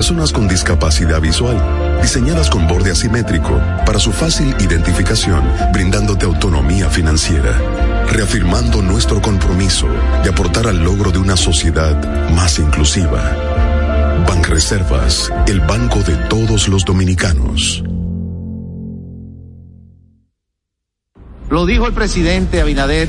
Personas con discapacidad visual, diseñadas con borde asimétrico para su fácil identificación, brindándote autonomía financiera, reafirmando nuestro compromiso de aportar al logro de una sociedad más inclusiva. Banreservas, el banco de todos los dominicanos. Lo dijo el presidente Abinader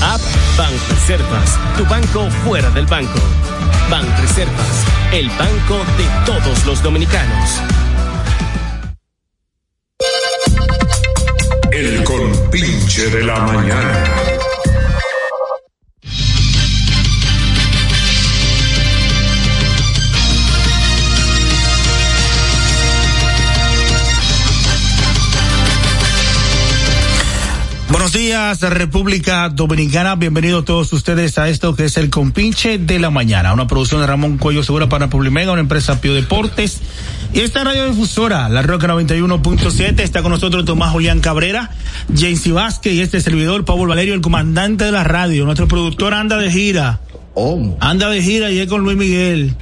App Banreservas, tu banco fuera del banco. Banreservas, el banco de todos los dominicanos. El compinche de la mañana. Días, República Dominicana. Bienvenidos todos ustedes a esto que es el Compinche de la Mañana, una producción de Ramón Cuello Segura para Publimega, una empresa Pio Deportes. Y esta radiodifusora, La Roca 91.7, está con nosotros Tomás Julián Cabrera, James Vázquez y este servidor, Pablo Valerio, el comandante de la radio. Nuestro productor anda de gira. Anda de gira y es con Luis Miguel.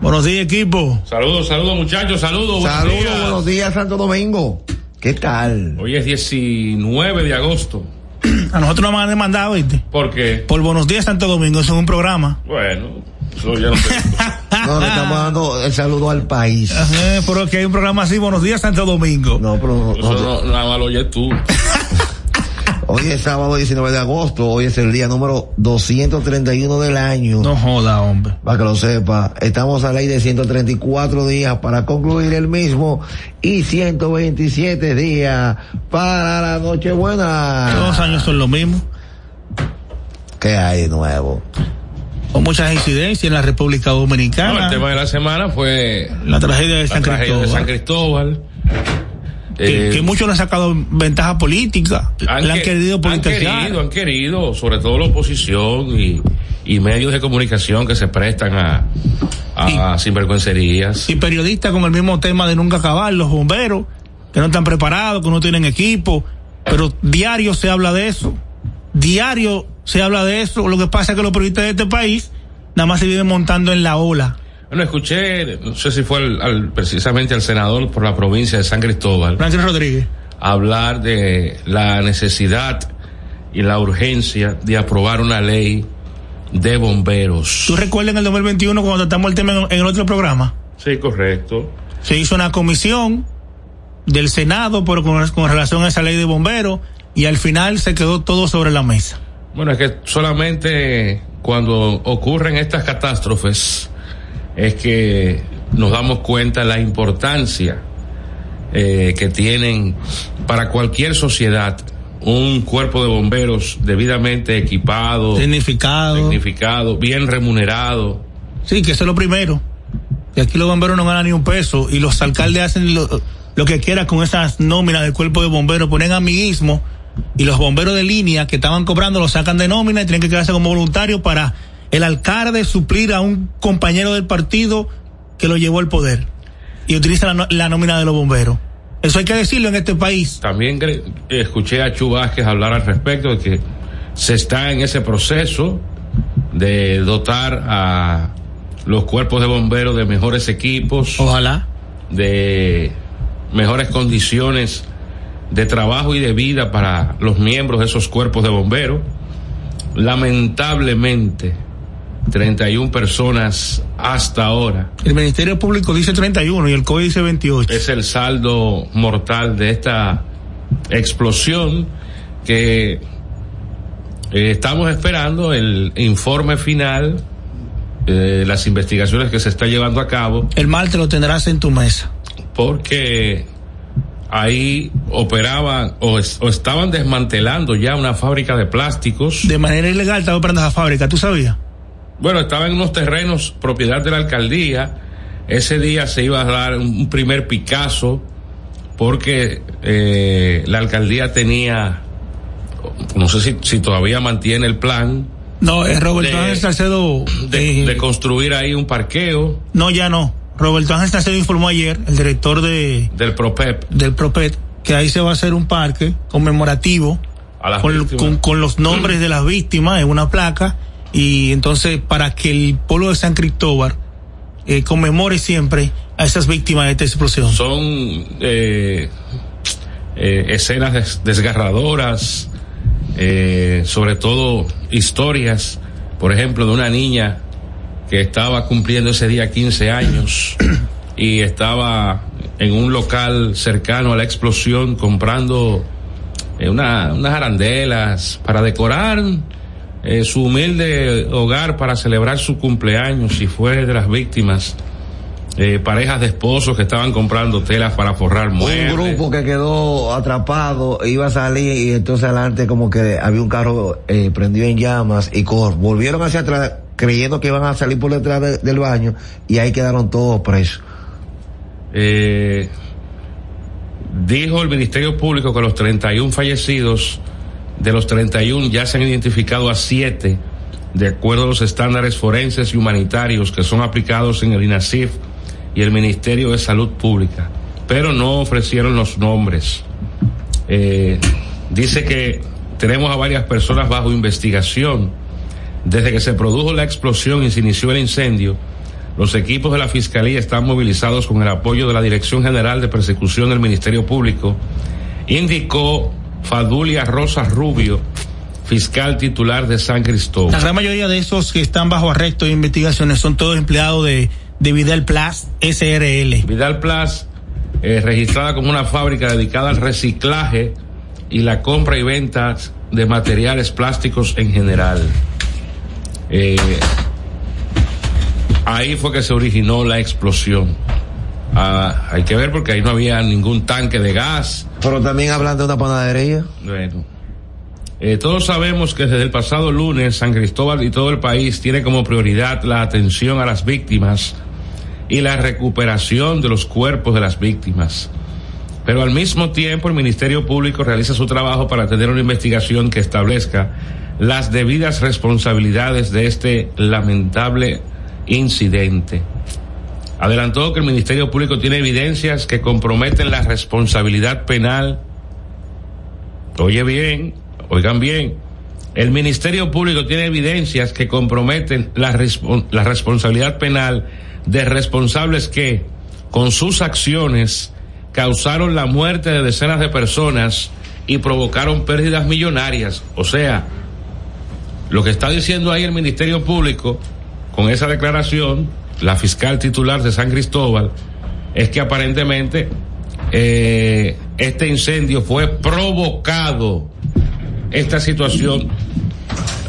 Buenos días, equipo. Saludos, saludos muchachos, saludos. buenos Saludos, días. buenos días, Santo Domingo. ¿Qué tal? Hoy es 19 de agosto. A nosotros nos han demandado, ¿viste? ¿Por qué? Por Buenos Días Santo Domingo, eso es un programa. Bueno, eso ya no sé. No, le estamos dando el saludo al país. Ajá, pero que hay un programa así, Buenos Días Santo Domingo. No, pero Eso no, nada más lo oyes tú. hoy es sábado 19 de agosto, hoy es el día número 231 del año. No joda, hombre. Para que lo sepa, estamos a ley de 134 días para concluir el mismo y 127 días para la Nochebuena. Todos los años son lo mismo. ¿Qué hay de nuevo? Con muchas incidencias en la República No, Dominicana. el tema de la semana fue la tragedia de la San tragedia Cristóbal. de San Cristóbal. Que, Eh, que muchos le han sacado ventaja política. le han que- querido han politizar. querido, han querido, sobre todo la oposición y, y medios de comunicación que se prestan a, a sinvergüencerías. Y periodistas con el mismo tema de nunca acabar, los bomberos, que no están preparados, que no tienen equipo. Pero diario se habla de eso. Diario se habla de eso. Lo que pasa es que los periodistas de este país nada más se viven montando en la ola. Bueno, escuché, no sé si fue al- al- precisamente al senador por la provincia de San Cristóbal. Francis Rodríguez. Hablar de la necesidad y la urgencia de aprobar una ley de bomberos. ¿Tú recuerdas en el 2021 cuando tratamos el tema en, en el otro programa? Sí, correcto. Se hizo una comisión del Senado pero con, con relación a esa ley de bomberos y al final se quedó todo sobre la mesa. Bueno, es que solamente cuando ocurren estas catástrofes es que nos damos cuenta la importancia eh, que tienen para cualquier sociedad un cuerpo de bomberos debidamente equipado, Significado. tecnificado, bien remunerado. Sí, que eso es lo primero. Que aquí los bomberos no ganan ni un peso y los alcaldes hacen lo, lo que quieran con esas nóminas del cuerpo de bomberos, ponen amiguismo y los bomberos de línea que estaban cobrando los sacan de nómina y tienen que quedarse como voluntarios para el alcalde suplir a un compañero del partido que lo llevó al poder y utiliza la, la nómina de los bomberos. Eso hay que decirlo en este país. También escuché a Chu Vázquez hablar al respecto de que se está en ese proceso de dotar a los cuerpos de bomberos de mejores equipos. Ojalá. De mejores condiciones de trabajo y de vida para los miembros de esos cuerpos de bomberos. Lamentablemente, 31 personas hasta ahora El Ministerio Público dice 31 y el COE dice 28. es el saldo mortal de esta explosión que eh, estamos esperando el informe final eh, de las investigaciones que se está llevando a cabo El martes lo tendrás en tu mesa. porque ahí operaban o, es- o estaban desmantelando ya una fábrica de plásticos. De manera ilegal estaba operando esa fábrica, ¿tú sabías? Bueno, estaba en unos terrenos propiedad de la alcaldía. Ese día se iba a dar un, primer Picasso porque eh, la alcaldía tenía, no sé si, si todavía mantiene el plan No, es Roberto De- Ángel Salcedo. de, eh, de construir ahí un parqueo no, ya no. Roberto Ángel Salcedo informó ayer, el director de, del PROPEP del PROPET, que ahí se va a hacer un parque conmemorativo a las con, víctimas. con- con los nombres de las víctimas en una placa y entonces para que el pueblo de San Cristóbal eh, conmemore siempre a esas víctimas de esta explosión. Son eh, eh, escenas des- desgarradoras, eh, sobre todo historias, por ejemplo, de una niña que estaba cumpliendo ese día 15 años y estaba en un local cercano a la explosión comprando una- unas arandelas para decorar eh, su humilde hogar para celebrar su cumpleaños y fue de las víctimas eh, parejas de esposos que estaban comprando telas para forrar muebles. Un grupo que quedó atrapado, iba a salir y entonces adelante como que había un carro eh, prendido en llamas y cor volvieron hacia atrás creyendo que iban a salir por detrás de- del baño y ahí quedaron todos presos. Eh, dijo el Ministerio Público que los 31 fallecidos, de los 31 ya se han identificado a 7, de acuerdo a los estándares forenses y humanitarios que son aplicados en el INASIF y el Ministerio de Salud Pública, pero no ofrecieron los nombres. Eh, dice que tenemos a varias personas bajo investigación. Desde que se produjo la explosión y se inició el incendio, los equipos de la Fiscalía están movilizados con el apoyo de la Dirección General de Persecución del Ministerio Público, indicó Fadulia Rosa Rubio, fiscal titular de San La Cristóbal. gran mayoría de esos que están bajo arresto de investigaciones son todos empleados de, de Vidal Plus SRL. Vidal Plus, eh, registrada como una fábrica dedicada al reciclaje y la compra y venta de materiales plásticos en general. Eh, ahí fue que se originó la explosión. Ah, hay que ver porque ahí no había ningún tanque de gas. Pero también hablan de una panadería. Bueno. Eh, todos sabemos que desde el pasado lunes San Cristóbal y todo el país tiene como prioridad la atención a las víctimas y la recuperación de los cuerpos de las víctimas. Pero al mismo tiempo el Ministerio Público realiza su trabajo para tener una investigación que establezca las debidas responsabilidades de este lamentable incidente. Adelantó que el Ministerio Público tiene evidencias que comprometen la responsabilidad penal Oye bien, oigan bien. El Ministerio Público tiene evidencias que comprometen la, la responsabilidad penal de responsables que, con sus acciones, causaron la muerte de decenas de personas y provocaron pérdidas millonarias. O sea, lo que está diciendo ahí el Ministerio Público, con esa declaración, la fiscal titular de San Cristóbal, es que aparentemente eh, este incendio fue provocado. Esta situación,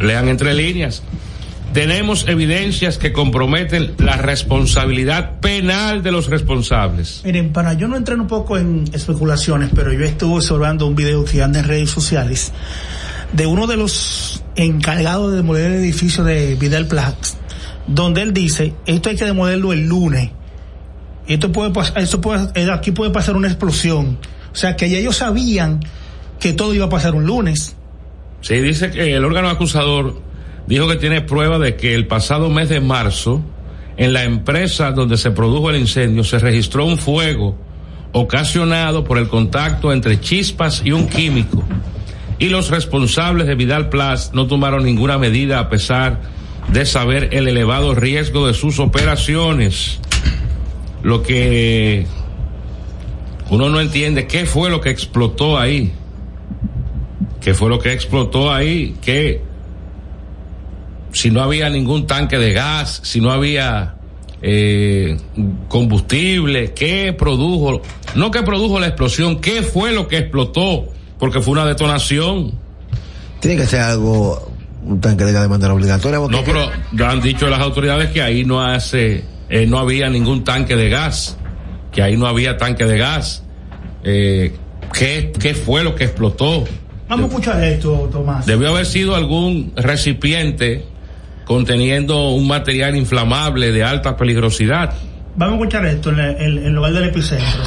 lean entre líneas, tenemos evidencias que comprometen la responsabilidad penal de los responsables. Miren, para yo no entrar un poco en especulaciones, pero yo estuve observando un video que anda en redes sociales de uno de los encargados de demoler el edificio de Vidal Plus, donde él dice, esto hay que demolerlo el lunes. Esto puede pasar, esto puede, eh, aquí puede pasar una explosión. O sea que ya ellos sabían que todo iba a pasar un lunes. Sí, dice que el órgano acusador dijo que tiene prueba de que el pasado mes de marzo, en la empresa donde se produjo el incendio, se registró un fuego ocasionado por el contacto entre chispas y un químico. Y los responsables de Vidal Plus no tomaron ninguna medida a pesar de saber el elevado riesgo de sus operaciones. Lo que uno no entiende qué fue lo que explotó ahí. ¿Qué fue lo que explotó ahí? Que si no había ningún tanque de gas, si no había eh, combustible, ¿qué produjo? No que produjo la explosión, ¿qué fue lo que explotó? Porque fue una detonación. Tiene que ser algo, un tanque de gas de manera obligatoria. porque No, pero ya han dicho las autoridades que ahí no hace, eh, no había ningún tanque de gas, que ahí no había tanque de gas. Eh, ¿qué, ¿Qué fue lo que explotó? Vamos a escuchar esto, Tomás. Debió haber sido algún recipiente conteniendo un material inflamable de alta peligrosidad. Vamos a escuchar esto en, el- en- en lugar del epicentro.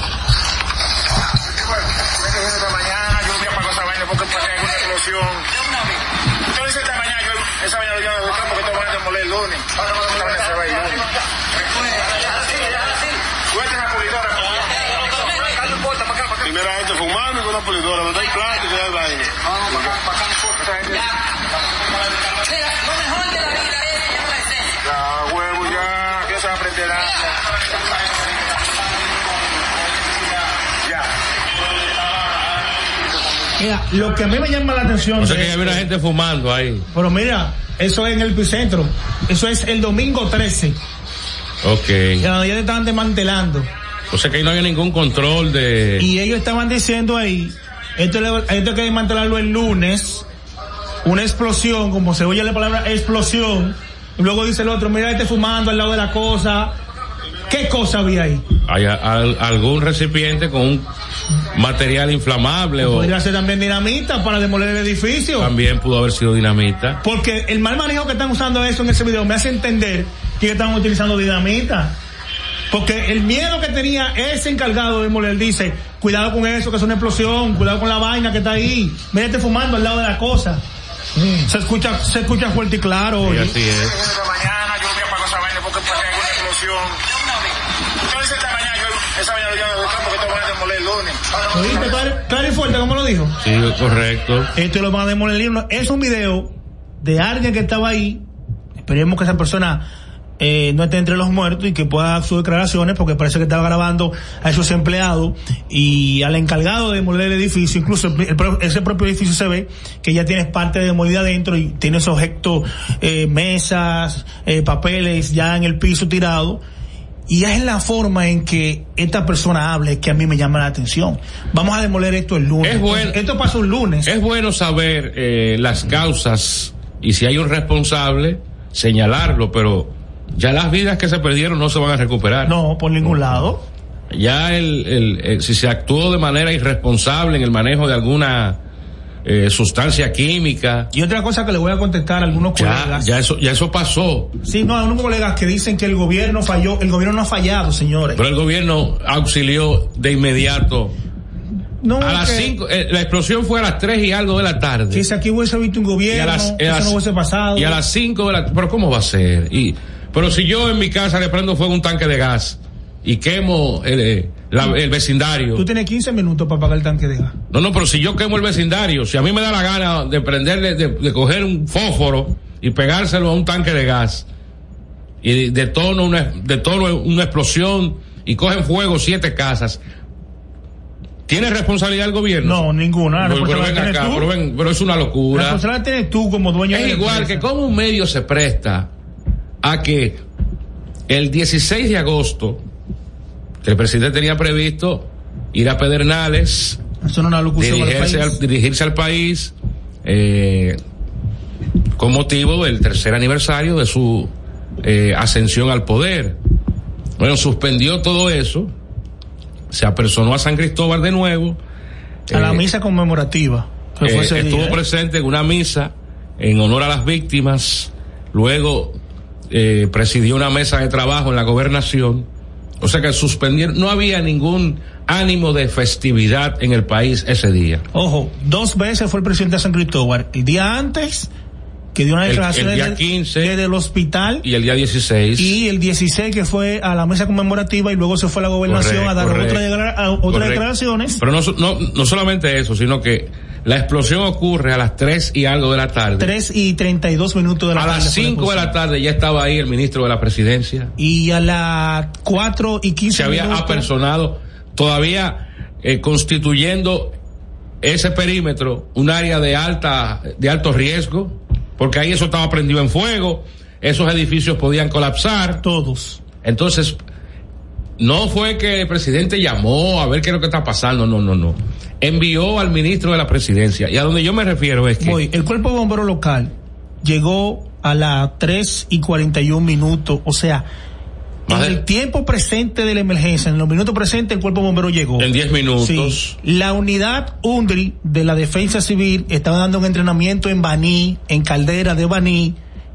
Lo que a mí me llama la atención. O sea que había gente fumando ahí. Pero mira, eso es en el epicentro. Eso es el domingo 13. Ok. Ya ya te estaban desmantelando. O sea que ahí no había ningún control de... Y ellos estaban diciendo ahí, esto, esto hay que desmantelarlo el lunes, una explosión, como se oye la palabra explosión, y luego dice el otro, mira este fumando al lado de la cosa. ¿Qué cosa había ahí? hay a- algún recipiente con un material inflamable o Podría ser también dinamita para demoler el edificio. también pudo haber sido dinamita. Porque el mal manejo que están usando eso en ese video me hace entender que están utilizando dinamita. Porque el miedo que tenía ese encargado de demoler dice, cuidado con eso, que es una explosión, cuidado con la vaina que está ahí, mírate fumando al lado de la cosa. Se escucha, se escucha fuerte y claro. Sí, así es. Esta esa vaina mañana yo no buscaba porque esto van a demoler el lunes. Ahora ¿Oíste? Claro, claro y fuerte, como lo dijo. Sí, correcto. Esto lo van a demoler. Es un video de alguien que estaba ahí. Esperemos que esa persona eh, no esté entre los muertos y que pueda dar sus declaraciones porque parece que estaba grabando a esos empleados y al encargado de demoler el edificio. Incluso el- el ese propio edificio se ve que ya tiene parte demolida adentro y tiene esos objetos, eh, mesas, eh, papeles ya en el piso tirado. Y es la forma en que esta persona habla que a mí me llama la atención. Vamos a demoler esto el lunes. Es bueno- Esto pasó un lunes. Es bueno saber eh, las causas y si hay un responsable, señalarlo, pero ya las vidas que se perdieron no se van a recuperar. No, por ningún lado. Ya el, el- el- si se actuó de manera irresponsable en el manejo de alguna eh, sustancia química, Y otra cosa que le voy a contestar a algunos ya, colegas. ya eso, ya eso pasó. Sí, no, a unos colegas que dicen que el gobierno falló. El gobierno no ha fallado, señores. Pero el gobierno auxilió de inmediato. No, a las que- 5, la explosión fue a las 3 y algo de la tarde. Que si aquí hubiese visto un y gobierno, a las, y a eso las- no hubiese pasado. y a las 5 de la pero cómo va a ser y pero si yo en mi casa le prendo fuego a un tanque de gas y quemo el, eh, la- el vecindario Tú tienes 15 minutos para pagar el tanque de gas. no no pero si yo quemo el vecindario si a mí me da la gana de prenderle de, de coger un fósforo y pegárselo a un tanque de gas y detono una detono una explosión y cogen fuego siete casas ¿Tiene responsabilidad el gobierno? No, ninguna. La Pero, ven acá, pero, ven, pero es una La locura. responsabilidad tienes tú como dueño de Es la igual que como un medio se presta a que el 16 de agosto, el presidente tenía previsto ir a Pedernales, Eso no una locución al dirigirse país. al, dirigirse al país, eh, con motivo del tercer aniversario de su eh, ascensión al poder. Bueno, suspendió todo eso, se apersonó a San Cristóbal de nuevo. A la eh, misa conmemorativa. que fue eh, ese estuvo día, ¿eh? presente en una misa en honor a las víctimas, luego presidió una mesa de trabajo en la gobernación, o sea que suspendieron, no había ningún ánimo de festividad en el país ese día. Ojo, dos veces fue el presidente de San Cristóbal. El día antes que dio una declaración el día desde- 15 desde el hospital Y el día 16. y el 16 que fue a la mesa conmemorativa y luego se fue a la gobernación a dar otras declaraciones. Pero no, no, no solamente eso, sino que la explosión ocurre a las 3 y algo de la tarde. 3 y 32 minutos de la a tarde. las fue 5 de la tarde ya estaba ahí el ministro de la presidencia. Y a las 4 y 15 Se había minutos. apersonado, todavía eh, constituyendo ese perímetro un área de alta, de alto riesgo, porque ahí eso estaba prendido en fuego, esos edificios podían colapsar. Todos. Entonces, no fue que el presidente llamó a ver qué es lo que está pasando, no, no, no. Envió al ministro de la presidencia. Y a donde yo me refiero es que Voy, el cuerpo de bombero local llegó a las 3 y 41 minutos, o sea, en el tiempo presente de la emergencia, en los minutos presentes, el cuerpo de bombero llegó. en 10 minutos, Sí. La unidad UNDRI de la defensa civil estaba dando un entrenamiento en Baní, en Caldera de Baní,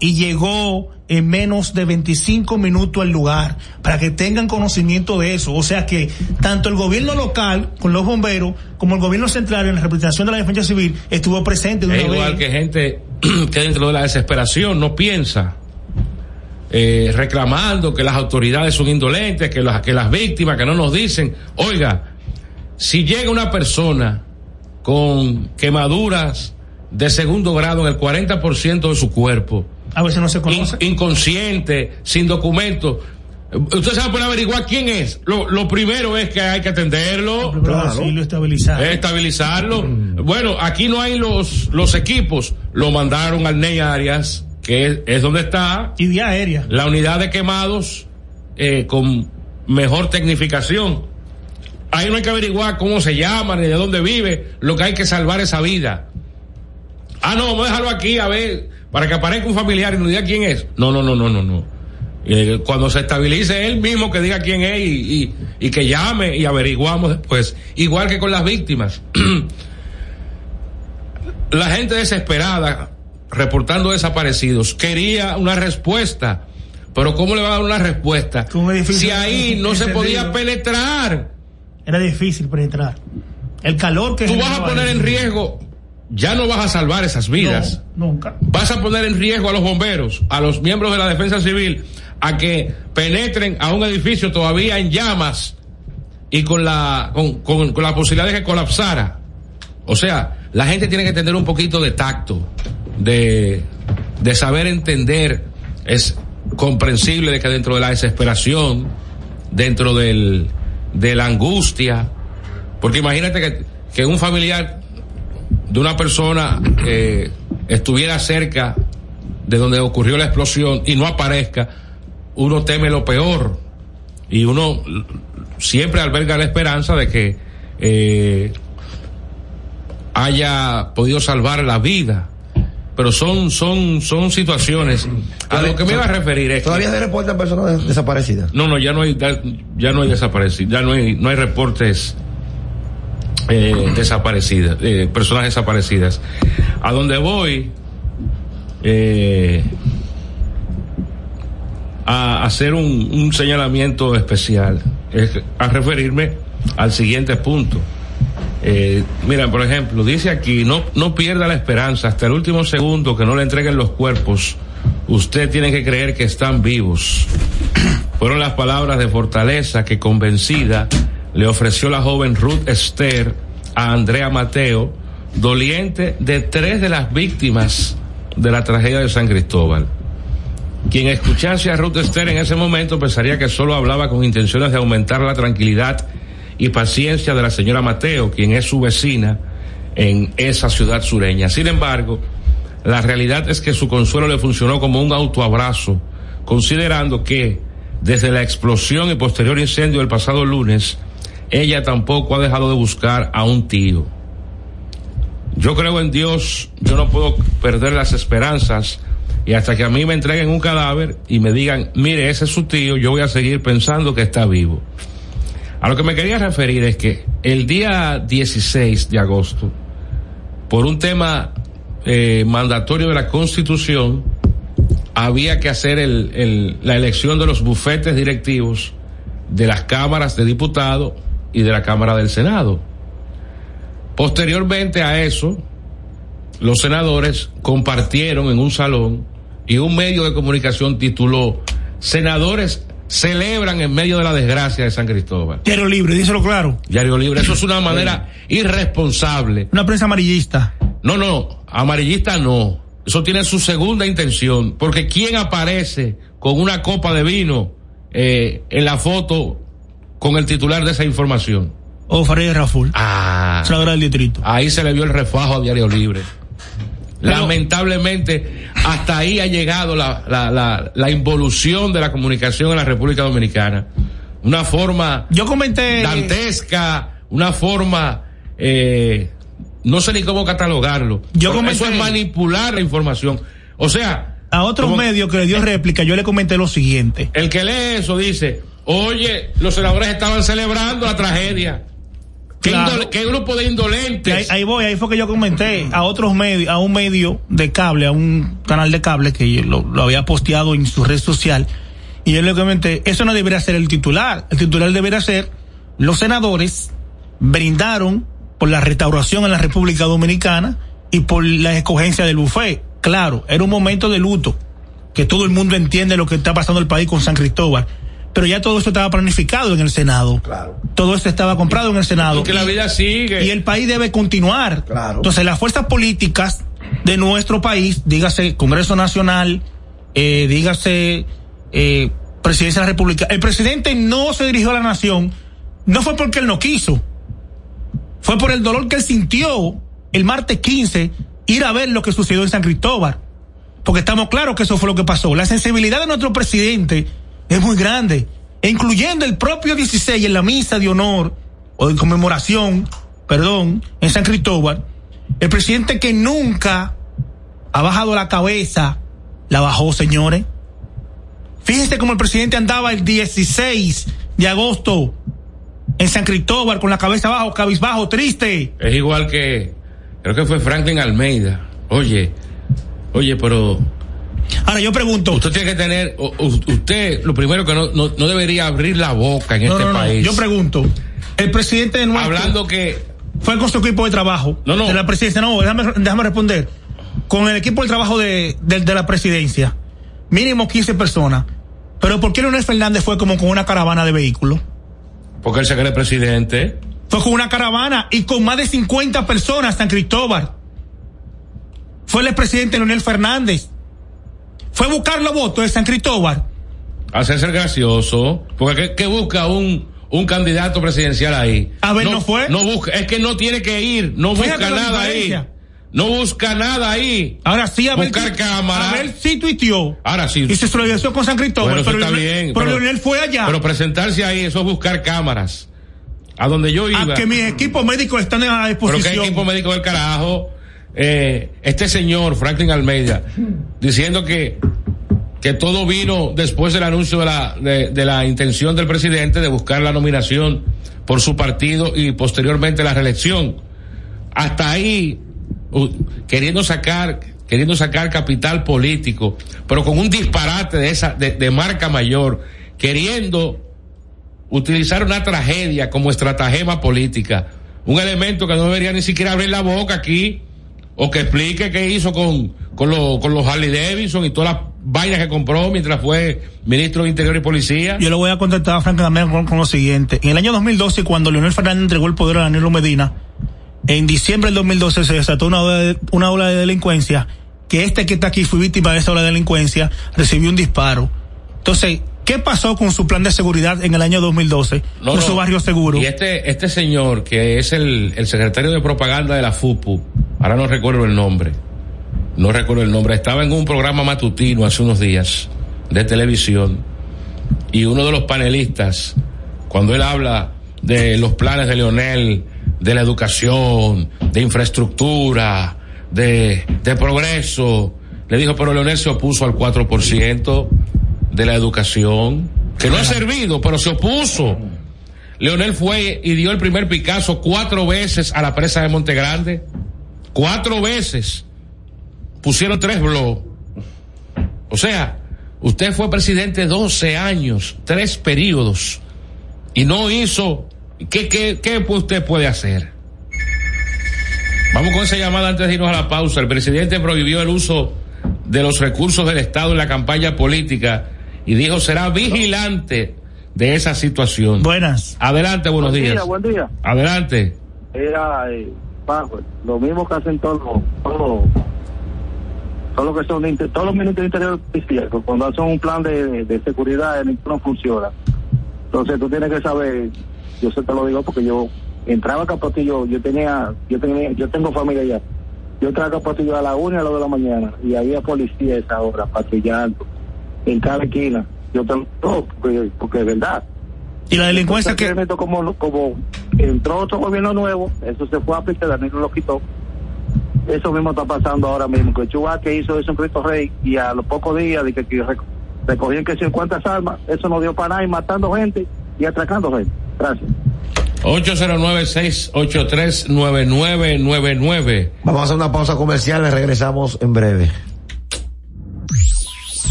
y llegó en menos de 25 minutos al lugar, para que tengan conocimiento de eso. O sea que tanto el gobierno local, con los bomberos, como el gobierno central en la representación de la defensa civil, estuvo presente de es una igual vez. que gente que dentro de la desesperación no piensa, eh, reclamando que las autoridades son indolentes, que las, que las víctimas, que no nos dicen, oiga, si llega una persona con quemaduras de segundo grado en el 40% de su cuerpo, A veces no se conoce. in- inconsciente, sin documento. Usted se va a poner a averiguar quién es. Lo, lo primero es que hay que atenderlo. Primero auxilio, estabilizar. Eh, estabilizarlo. Bueno, aquí no hay los, los equipos. Lo mandaron al Ney Arias, que es, es donde está Y vía aérea. la unidad de quemados eh, con mejor tecnificación. Ahí no hay que averiguar cómo se llama ni de dónde vive. Lo que hay que salvar esa vida. Ah, no, vamos a dejarlo aquí a ver, para que aparezca un familiar y nos diga quién es. No, no, no, no, no, no. Eh, cuando se estabilice él mismo que diga quién es y, y, y que llame y averiguamos después. Igual que con las víctimas. La gente desesperada, reportando desaparecidos, quería una respuesta. Pero ¿cómo le va a dar una respuesta? Si ahí no se podía penetrar. Era difícil penetrar. El calor que Tú vas a poner en riesgo, ya no vas a salvar esas vidas. No, nunca. Vas a poner en riesgo a los bomberos, a los miembros de la defensa civil, a que penetren a un edificio todavía en llamas y con la, con, con- con la posibilidad de que colapsara. O sea, la gente tiene que tener un poquito de tacto, de, de saber entender. Es comprensible de que dentro de la desesperación, dentro del, de la angustia, porque imagínate que, que un familiar de una persona eh, estuviera cerca de donde ocurrió la explosión y no aparezca, uno teme lo peor y uno siempre alberga la esperanza de que eh, haya podido salvar la vida. Pero son, son, son situaciones. A lo que me iba a referir es que- Todavía se reportan personas des- desaparecidas. no, no, ya no hay, ya, ya no hay desaparecidos, ya no hay, no hay reportes eh, desaparecidas, eh, personas desaparecidas. A donde voy eh, a hacer un, un señalamiento especial es a referirme al siguiente punto. Eh, mira, por ejemplo, dice aquí, no, no pierda la esperanza hasta el último segundo que no le entreguen los cuerpos. Usted tiene que creer que están vivos. Fueron las palabras de fortaleza que convencida le ofreció la joven Ruth Esther a Andrea Mateo, doliente de tres de las víctimas de la tragedia de San Cristóbal. Quien escuchase a Ruth Esther en ese momento pensaría que solo hablaba con intenciones de aumentar la tranquilidad y paciencia de la señora Mateo, quien es su vecina en esa ciudad sureña. Sin embargo, la realidad es que su consuelo le funcionó como un autoabrazo, considerando que desde la explosión y posterior incendio del pasado lunes, ella tampoco ha dejado de buscar a un tío. Yo creo en Dios, yo no puedo perder las esperanzas y hasta que a mí me entreguen un cadáver y me digan, mire, ese es su tío, yo voy a seguir pensando que está vivo. A lo que me quería referir es que el día 16 de agosto, por un tema eh, mandatorio de la Constitución, había que hacer el, el- la elección de los bufetes directivos de las cámaras de diputados y de la Cámara del Senado. Posteriormente a eso, los senadores compartieron en un salón y un medio de comunicación tituló Senadores celebran en medio de la desgracia de San Cristóbal. Diario Libre, díselo claro. Diario Libre, eso es una manera irresponsable. Una prensa amarillista. No, no, amarillista no. Eso tiene su segunda intención, porque ¿quién aparece con una copa de vino eh, en la foto con el titular de esa información? O Farid Raful. Ah. Senadora del distrito. Ahí se le vio el refajo a Diario Libre. Lamentablemente, hasta ahí ha llegado la, la, la, la involución de la comunicación en la República Dominicana. Una forma Yo comenté. dantesca, una forma, eh, no sé ni cómo catalogarlo. Yo comenté- Eso es manipular la información. O sea, A otros medios que le dio réplica, yo le comenté lo siguiente. el que lee eso dice, oye, los senadores estaban celebrando la tragedia. ¿Qué, Claro. indole- qué grupo de ahí, indolentes? ahí voy, ahí fue que yo comenté a otros medios, a un medio de cable, a un canal de cable que lo, lo había posteado en su red social. Y yo le comenté, eso no debería ser el titular. El titular debería ser, los senadores brindaron por la restauración en la República Dominicana y por la escogencia del buffet. Claro, era un momento de luto, que todo el mundo entiende lo que está pasando en el país con San Cristóbal. Pero ya todo eso estaba planificado en el Senado. Claro. Todo esto estaba comprado en el Senado. Porque la Y- vida sigue. y el país debe continuar. Claro. Entonces, las fuerzas políticas de nuestro país, dígase Congreso Nacional, eh, dígase eh, Presidencia de la República, el presidente no se dirigió a la nación, no fue porque él no quiso, fue por el dolor que él sintió el martes 15 ir a ver lo que sucedió en San Cristóbal. Porque estamos claros que eso fue lo que pasó. La sensibilidad de nuestro presidente es muy grande, e incluyendo el propio 16 en la misa de honor o de conmemoración, perdón, en San Cristóbal, el presidente que nunca ha bajado la cabeza, la bajó, señores. Fíjense cómo el presidente andaba el 16 de agosto en San Cristóbal con la cabeza abajo, cabizbajo, triste. Es igual que, creo que fue Franklin Almeida. Oye, oye, pero Ahora yo pregunto, usted tiene que tener, usted lo primero que no, no, no debería abrir la boca en no, este país. yo pregunto, el presidente de nuestro Hablando que, fue con su equipo de trabajo No, no. de la presidencia. No, déjame, déjame responder. Con el equipo de trabajo de, de, de la presidencia, mínimo 15 personas. Pero ¿por qué Leonel Fernández fue como con una caravana de vehículos? porque él se cree presidente, Fue con una caravana y con más de 50 personas San Cristóbal. Fue el presidente Leonel Fernández. Buscar los votos de San Cristóbal. hacerse el gracioso, porque ¿qué, qué busca un, un candidato presidencial ahí? A ver, ¿no fue? No busca, es que no tiene que ir, no Fíjate busca la nada ahí. No busca nada ahí. Ahora sí, a ver, Buscar cámara. a ver si tuiteó. Ahora sí. Y se solidarizó con San Cristóbal. Bueno, pero, está Leonel, bien. pero Leonel fue allá. Pero presentarse ahí, eso es buscar cámaras. A donde yo iba. a que mis equipos médicos están a Pero disposición. que equipo médico del carajo. Eh, este señor, Franklin Almeida, diciendo que, que todo vino después del anuncio de la, de, de la intención del presidente de buscar la nominación por su partido y posteriormente la reelección. Hasta ahí, queriendo sacar, queriendo sacar capital político, pero con un disparate de esa, de, de marca mayor, queriendo utilizar una tragedia como estratagema política, un elemento que no debería ni siquiera abrir la boca aquí, o que explique qué hizo con, con, lo- con los Harley Davidson y todas las vainas que compró mientras fue ministro de Interior y Policía. Yo le voy a contestar a Frank también con, con lo siguiente. En el año 2012, cuando Leonel Fernández entregó el poder a Danilo Medina, en diciembre del 2012 se desató una una ola de delincuencia, que este que está aquí fue víctima de esa ola de delincuencia, recibió un disparo. Entonces, ¿qué pasó con su plan de seguridad en el año 2012? No, con no. su barrio seguro. Y este, este señor, que es el, el secretario de propaganda de la FUPU, ahora no recuerdo el nombre, no recuerdo el nombre, estaba en un programa matutino hace unos días de televisión y uno de los panelistas, cuando él habla de los planes de Leonel, de la educación, de infraestructura, de, de progreso, le dijo, pero Leonel se opuso al 4% de la educación, que no ha servido, pero se opuso. Leonel fue y dio el primer Picasso cuatro veces a la presa de Monte Grande. Cuatro veces. Pusieron tres blogs. O sea, usted fue presidente 12 años, tres periodos, y no hizo. ¿Qué, qué, qué usted puede hacer? Vamos con esa llamada antes de irnos a la pausa. El presidente prohibió el uso de los recursos del Estado en la campaña política y dijo será vigilante de esa situación. Buenas. Adelante, buenos Buen días. día, buen día. Adelante. Era eh, lo mismo que hacen todos los, todos los, todos los que son inter- todos los ministros de interior cuando hacen un plan de, de seguridad no funciona. Entonces tú tienes que saber, yo se te lo digo porque yo entraba a Capotillo, yo tenía, yo tenía, yo tengo familia allá. Yo entraba a Capotillo a la una y a las dos de la mañana y había policía a esa hora patrullando en cada esquina. Yo te lo porque, porque es verdad. Y la delincuencia que como como entró otro gobierno nuevo, eso se fue a aplicar, Danilo lo quitó. Eso mismo está pasando ahora mismo, que Chubá que hizo eso en Cristo Rey y a los pocos días de que, que rec- recogían que 50 armas, eso no dio para nada y matando gente y atracando gente. Gracias. 809-683-9999. Vamos a hacer una pausa comercial y regresamos en breve.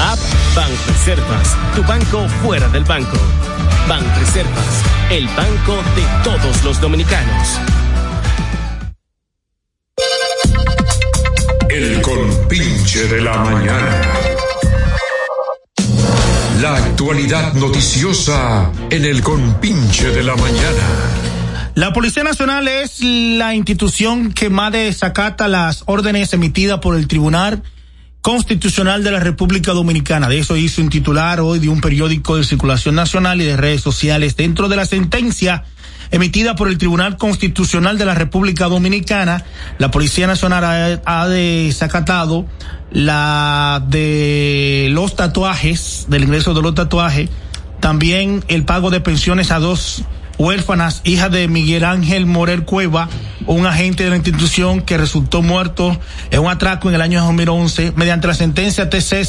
App Banreservas, tu banco fuera del banco. Banreservas, el banco de todos los dominicanos. El compinche de la mañana. La actualidad noticiosa en el compinche de la mañana. La Policía Nacional es la institución que más desacata las órdenes emitidas por el Tribunal Constitucional de la República Dominicana. De eso hizo un titular hoy de un periódico de circulación nacional y de redes sociales. Dentro de la sentencia emitida por el Tribunal Constitucional de la República Dominicana, la Policía Nacional ha, ha desacatado la de los tatuajes, del ingreso de los tatuajes, también el pago de pensiones a dos huérfanas, hija de Miguel Ángel Morel Cueva, un agente de la institución que resultó muerto en un atraco en el año 2011. Mediante la sentencia TC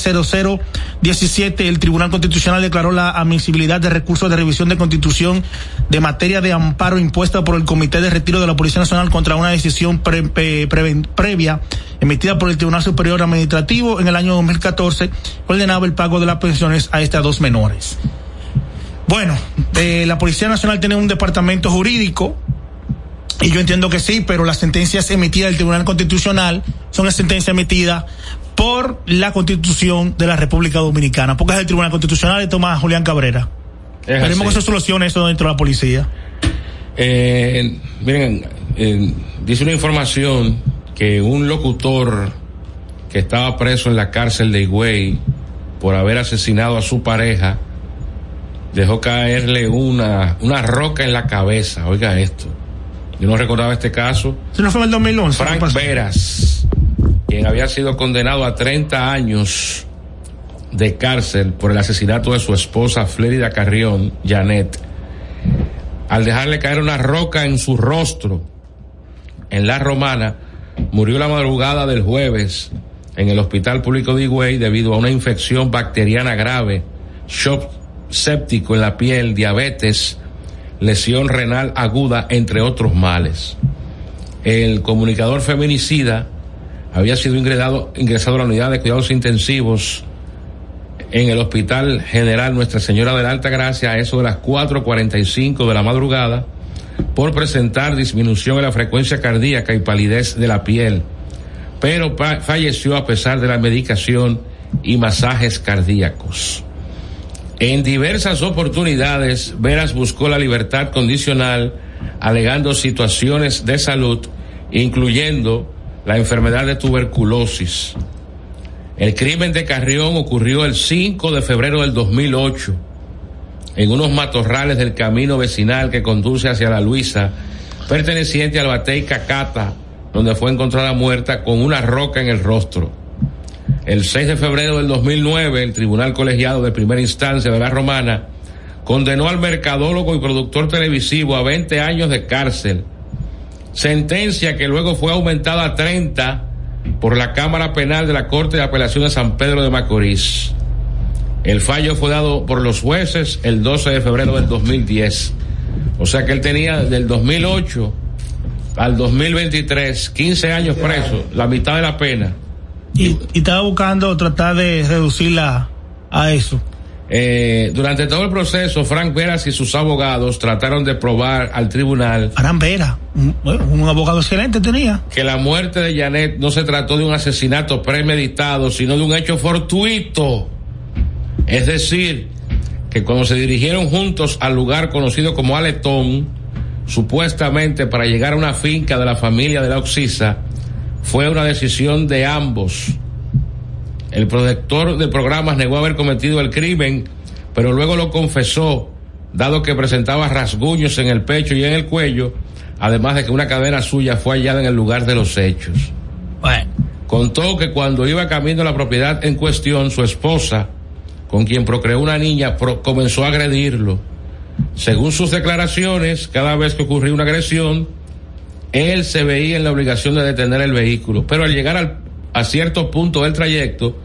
0017, el Tribunal Constitucional declaró la admisibilidad de recursos de revisión de constitución de materia de amparo impuesta por el Comité de Retiro de la Policía Nacional contra una decisión pre- pre- pre- previa emitida por el Tribunal Superior Administrativo en el año 2014, que ordenaba el pago de las pensiones a estas dos menores. Bueno, eh, la Policía Nacional tiene un departamento jurídico y yo entiendo que sí, pero las sentencias emitidas del Tribunal Constitucional son las sentencias emitidas por la constitución de la República Dominicana, porque es el Tribunal Constitucional de Tomás Julián Cabrera. Es Esperemos así. que se solucione eso dentro de la policía. Eh, miren, eh, dice una información que un locutor que estaba preso en la cárcel de Higüey por haber asesinado a su pareja dejó caerle una, una roca en la cabeza. Oiga esto. Yo no recordaba este caso. Eso no fue en el 2011. ¿qué Frank? Veras, quien había sido condenado a 30 años de cárcel por el asesinato de su esposa Flérida Carrión, Janet, al dejarle caer una roca en su rostro en la romana, murió la madrugada del jueves en el Hospital Público de Higüey debido a una infección bacteriana grave, shock séptico en la piel, diabetes, lesión renal aguda, entre otros males. El comunicador feminicida había sido ingresado, ingresado a la unidad de cuidados intensivos en el Hospital General Nuestra Señora de la Alta Gracia a eso de las 4.45 de la madrugada por presentar disminución en la frecuencia cardíaca y palidez de la piel, pero falleció a pesar de la medicación y masajes cardíacos. En diversas oportunidades, Veras buscó la libertad condicional alegando situaciones de salud, incluyendo la enfermedad de tuberculosis. El crimen de Carrión ocurrió el 5 de febrero del 2008 en unos matorrales del camino vecinal que conduce hacia la Luisa, perteneciente al Batey Cacata, donde fue encontrada muerta con una roca en el rostro. El 6 de febrero del 2009, el Tribunal Colegiado de Primera Instancia de la Romana condenó al mercadólogo y productor televisivo a 20 años de cárcel, sentencia que luego fue aumentada a 30 por la Cámara Penal de la Corte de Apelación de San Pedro de Macorís. El fallo fue dado por los jueces el 12 de febrero del 2010. O sea que él tenía del 2008 al 2023 15 años preso, la mitad de la pena. Y, y estaba buscando tratar de reducirla a eso. Eh, durante todo el proceso, Frank Veras y sus abogados trataron de probar al tribunal Aran Vera, un, un abogado excelente tenía. que la muerte de Janet no se trató de un asesinato premeditado, sino de un hecho fortuito. Es decir, que cuando se dirigieron juntos al lugar conocido como Aletón, supuestamente para llegar a una finca de la familia de la Oxisa, fue una decisión de ambos. El protector de programas negó haber cometido el crimen, pero luego lo confesó, dado que presentaba rasguños en el pecho y en el cuello, además de que una cadena suya fue hallada en el lugar de los hechos. Contó que cuando iba camino a la propiedad en cuestión, su esposa, con quien procreó una niña, pro- comenzó a agredirlo. Según sus declaraciones, cada vez que ocurría una agresión, él se veía en la obligación de detener el vehículo, pero al llegar al- a cierto punto del trayecto,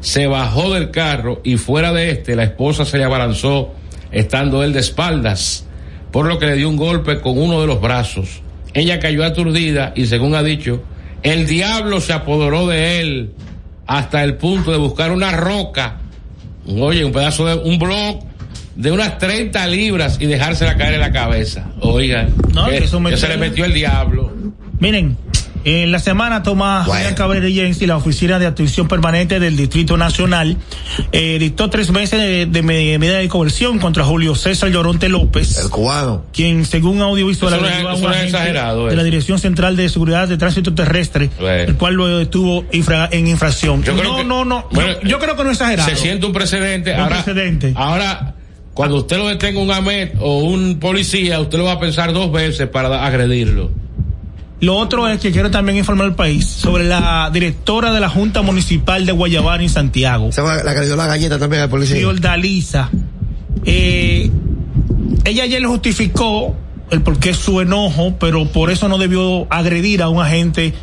se bajó del carro y fuera de este, la esposa se le abalanzó, estando él de espaldas, por lo que le dio un golpe con uno de los brazos. Ella cayó aturdida y según ha dicho, el diablo se apoderó de él hasta el punto de buscar una roca, oye, un pedazo de un blog de unas 30 libras y dejársela caer en la cabeza. Oigan, No, que, eso me- que se le metió el diablo. Miren, en la semana Tomás Julián Cabrera Yensi, la Oficina de Atención Permanente del Distrito Nacional, eh, dictó tres meses de, de me- medida de coerción contra Julio César Lloronte López. El cubano. Quien, según audiovisual, Eso no es- eso no es exagerado, de la Dirección Central de Seguridad de Tránsito Terrestre, Bueno. el cual lo detuvo infra- en infracción. Yo creo no, que- no, no, bueno, yo, yo creo que no es exagerado. Se siente un precedente. Un ahora, precedente. ahora, cuando usted lo detenga un AMET o un policía, usted lo va a pensar dos veces para agredirlo. Lo otro es que quiero también informar al país sobre la directora de la Junta Municipal de Guayabana en Santiago. La que le dio la galleta también al policía. Fiordalisa. Eh, ella ayer le justificó el por qué su enojo, pero por eso no debió agredir a un agente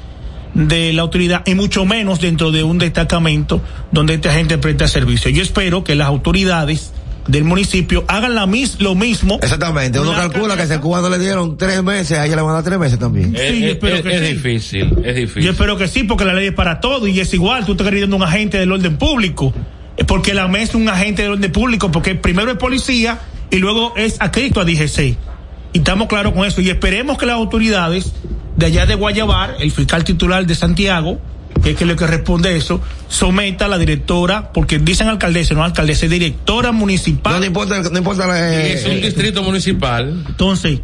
de la autoridad y mucho menos dentro de un destacamento donde este agente presta servicio. Yo espero que las autoridades del municipio hagan la mis, lo mismo. Exactamente, uno La- calcula que si al cubano le dieron tres meses, a ella le van a dar tres meses también. Es, Sí, yo es- espero es- que es sí. difícil, es difícil. Yo espero que sí, porque la ley es para todo y es igual. Tú estás agrediendo a un agente del orden público. Porque la MES es un agente del orden público, porque primero es policía y luego es adscrito a DGC. Y estamos claros con eso. Y esperemos que las autoridades de allá de Guayabar, el fiscal titular de Santiago, que es que lo que responde eso, someta a la directora, porque dicen alcaldesa, no alcaldesa, es directora municipal. No, no importa, no importa la, es un distrito municipal. Entonces,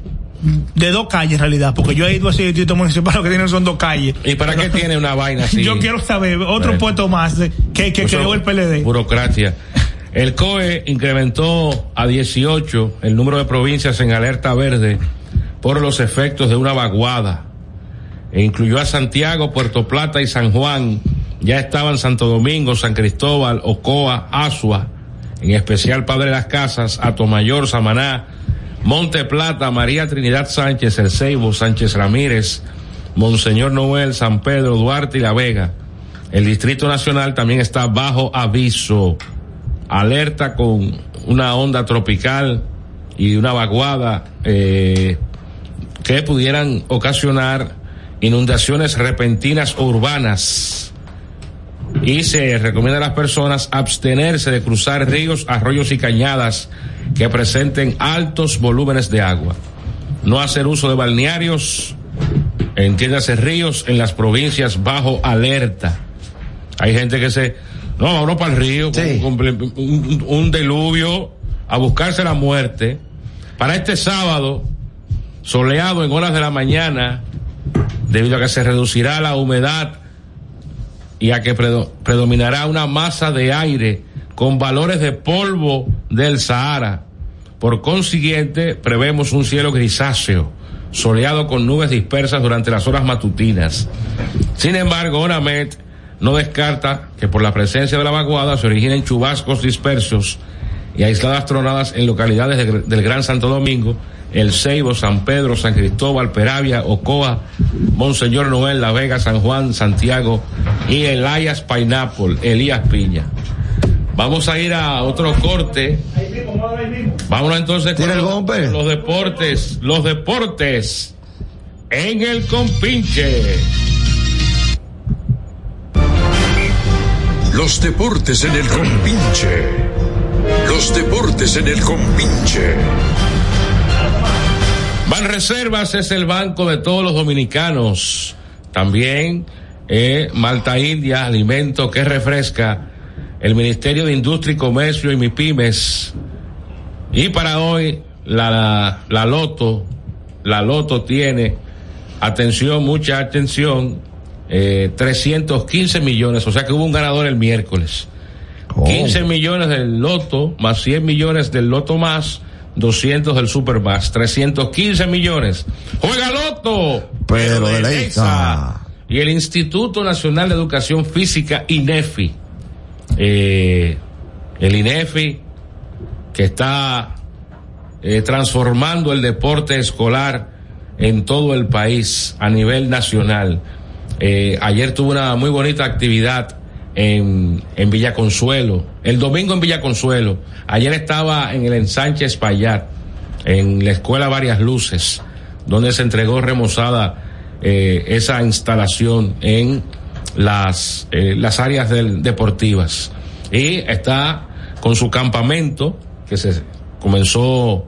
de dos calles en realidad, porque yo he ido a ese distrito municipal, lo que tienen son dos calles. ¿Y para qué tiene una vaina así? Yo quiero saber, otro Bueno. puesto más eh, que, que creó el PLD. Burocracia. El COE incrementó a 18 el número de provincias en alerta verde por los efectos de una vaguada. E incluyó a Santiago, Puerto Plata y San Juan. Ya estaban Santo Domingo, San Cristóbal, Ocoa, Asua, en especial Padre de las Casas, Atomayor, Samaná, Monte Plata, María Trinidad Sánchez, El Ceibo, Sánchez Ramírez, Monseñor Noel, San Pedro, Duarte y La Vega. El Distrito Nacional también está bajo aviso, alerta con una onda tropical y una vaguada eh, que pudieran ocasionar inundaciones repentinas urbanas. Y se recomienda a las personas abstenerse de cruzar ríos, arroyos y cañadas que presenten altos volúmenes de agua. No hacer uso de balnearios, entiéndase ríos en las provincias bajo alerta. Hay gente que se, no, vámonos para el río, con- con un, un diluvio, a buscarse la muerte. Para este sábado, soleado en horas de la mañana, debido a que se reducirá la humedad y a que predo- predominará una masa de aire con valores de polvo del Sahara. Por consiguiente, prevemos un cielo grisáceo, soleado con nubes dispersas durante las horas matutinas. Sin embargo, ONAMED no descarta que por la presencia de la vaguada se originen chubascos dispersos y aisladas tronadas en localidades de- del Gran Santo Domingo, El Ceibo, San Pedro, San Cristóbal, Peravia, Ocoa, Monseñor Noel, La Vega, San Juan, Santiago y Elias Pineapple, Elías Piña. Vamos a ir a otro corte. Vámonos entonces con los, con los deportes, los deportes en el compinche. Los deportes en el compinche. Los deportes en el compinche. Banreservas es el banco de todos los dominicanos. También eh, Malta India, alimento que refresca. El Ministerio de Industria y Comercio y MIPIMES. Y para hoy, la, la, la Loto, la Loto tiene, atención, mucha atención, eh, 315 millones, o sea que hubo un ganador el miércoles. 15 millones del Loto, más 100 millones del Loto más, 200 del Super más, 315 millones. ¡Juega Loto! Pero de Lexa. Y el Instituto Nacional de Educación Física, INEFI. Eh, el INEFI, que está eh, transformando el deporte escolar en todo el país a nivel nacional. Eh, ayer tuvo una muy bonita actividad en, Villa Consuelo, el domingo en Villa Consuelo, ayer estaba en el ensanche Espaillat, en la escuela Varias Luces, donde se entregó remozada eh, esa instalación en las, eh, las áreas deportivas. Y está con su campamento, que se comenzó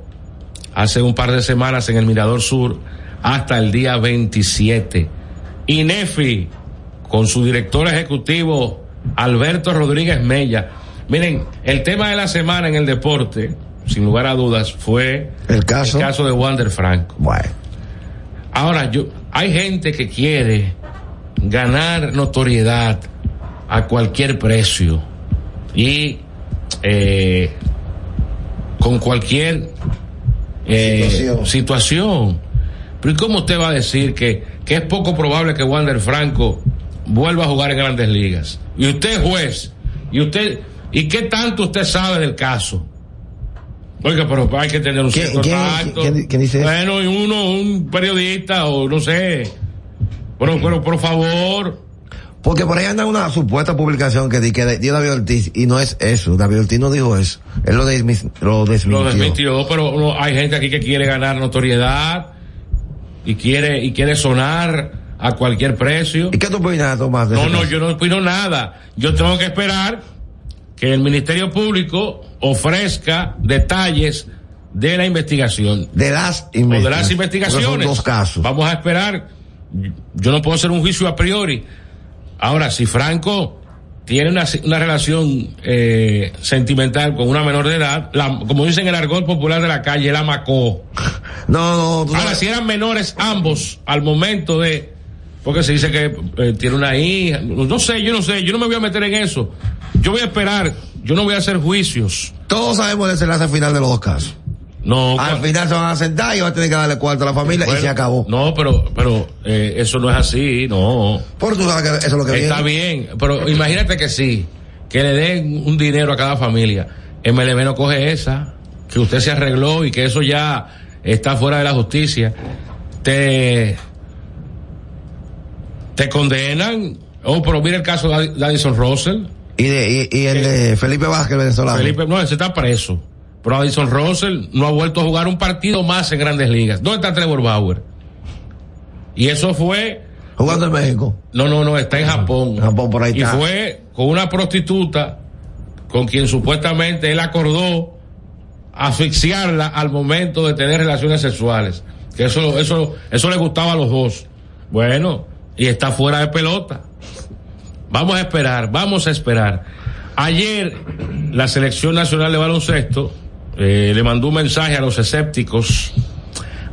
hace un par de semanas en el Mirador Sur, hasta el día 27. INEFI, con su director ejecutivo, Alberto Rodríguez Mella. Miren, el tema de la semana en el deporte, sin lugar a dudas, fue el caso, de Wander Franco. Ahora, yo, hay gente que quiere ganar notoriedad a cualquier precio y eh, con cualquier eh, Situación. situación. Pero ¿y cómo usted va a decir que, que es poco probable que Wander Franco vuelva a jugar en grandes ligas? Y usted es juez, y usted, ¿y qué tanto usted sabe del caso? Oiga, pero hay que tener un cierto tacto. dice? Bueno, y uno, un periodista o no sé. Pero, pero por favor. Porque por ahí anda una supuesta publicación que, di- que dio David Ortiz y no es eso. David Ortiz no dijo eso. Él lo, desmis- lo desmintió. Lo desmintió, pero no, hay gente aquí que quiere ganar notoriedad y quiere y quiere sonar a cualquier precio. ¿Y qué tú opinas, Tomás? No, no, yo no opino nada. Yo tengo que esperar que el Ministerio Público ofrezca detalles de la investigación. De las O de las investigaciones. investigaciones. Dos casos. Vamos a esperar. Yo no puedo hacer un juicio a priori. Ahora, si Franco tiene una, una relación eh, sentimental con una menor de edad, la- como dicen en el argot popular de la calle, la macó. No, no. Ahora, si eran menores ambos al momento de. Porque se dice que eh, tiene una hija. No sé, yo no sé, yo no me voy a meter en eso. Yo voy a esperar, yo no voy a hacer juicios. Todos sabemos el desenlace final de los dos casos. No, Al final se van a sentar y va a tener que darle cuarto a la familia y se acabó. No, pero, pero eh, eso no es así, no. Por tú sabes que eso es lo que Está viene. bien, pero imagínate que sí, que le den un dinero a cada familia. MLB no coge esa, que usted se arregló y que eso ya está fuera de la justicia. Te, te condenan. Oh, pero mira el caso de Addison Russell. Y, de, y, y el de Felipe Vázquez, venezolano. Felipe, no, ese está preso. Pero Addison Russell no ha vuelto a jugar un partido más en grandes ligas. ¿Dónde está Trevor Bauer? Y eso fue. Jugando en México. No, no, no, está en Japón. Japón, por ahí y está. fue con una prostituta con quien supuestamente él acordó asfixiarla al momento de tener relaciones sexuales. Que eso, eso, eso le gustaba a los dos. Bueno, y está fuera de pelota. Vamos a esperar, vamos a esperar. Ayer la selección nacional de baloncesto eh, le mandó un mensaje a los escépticos,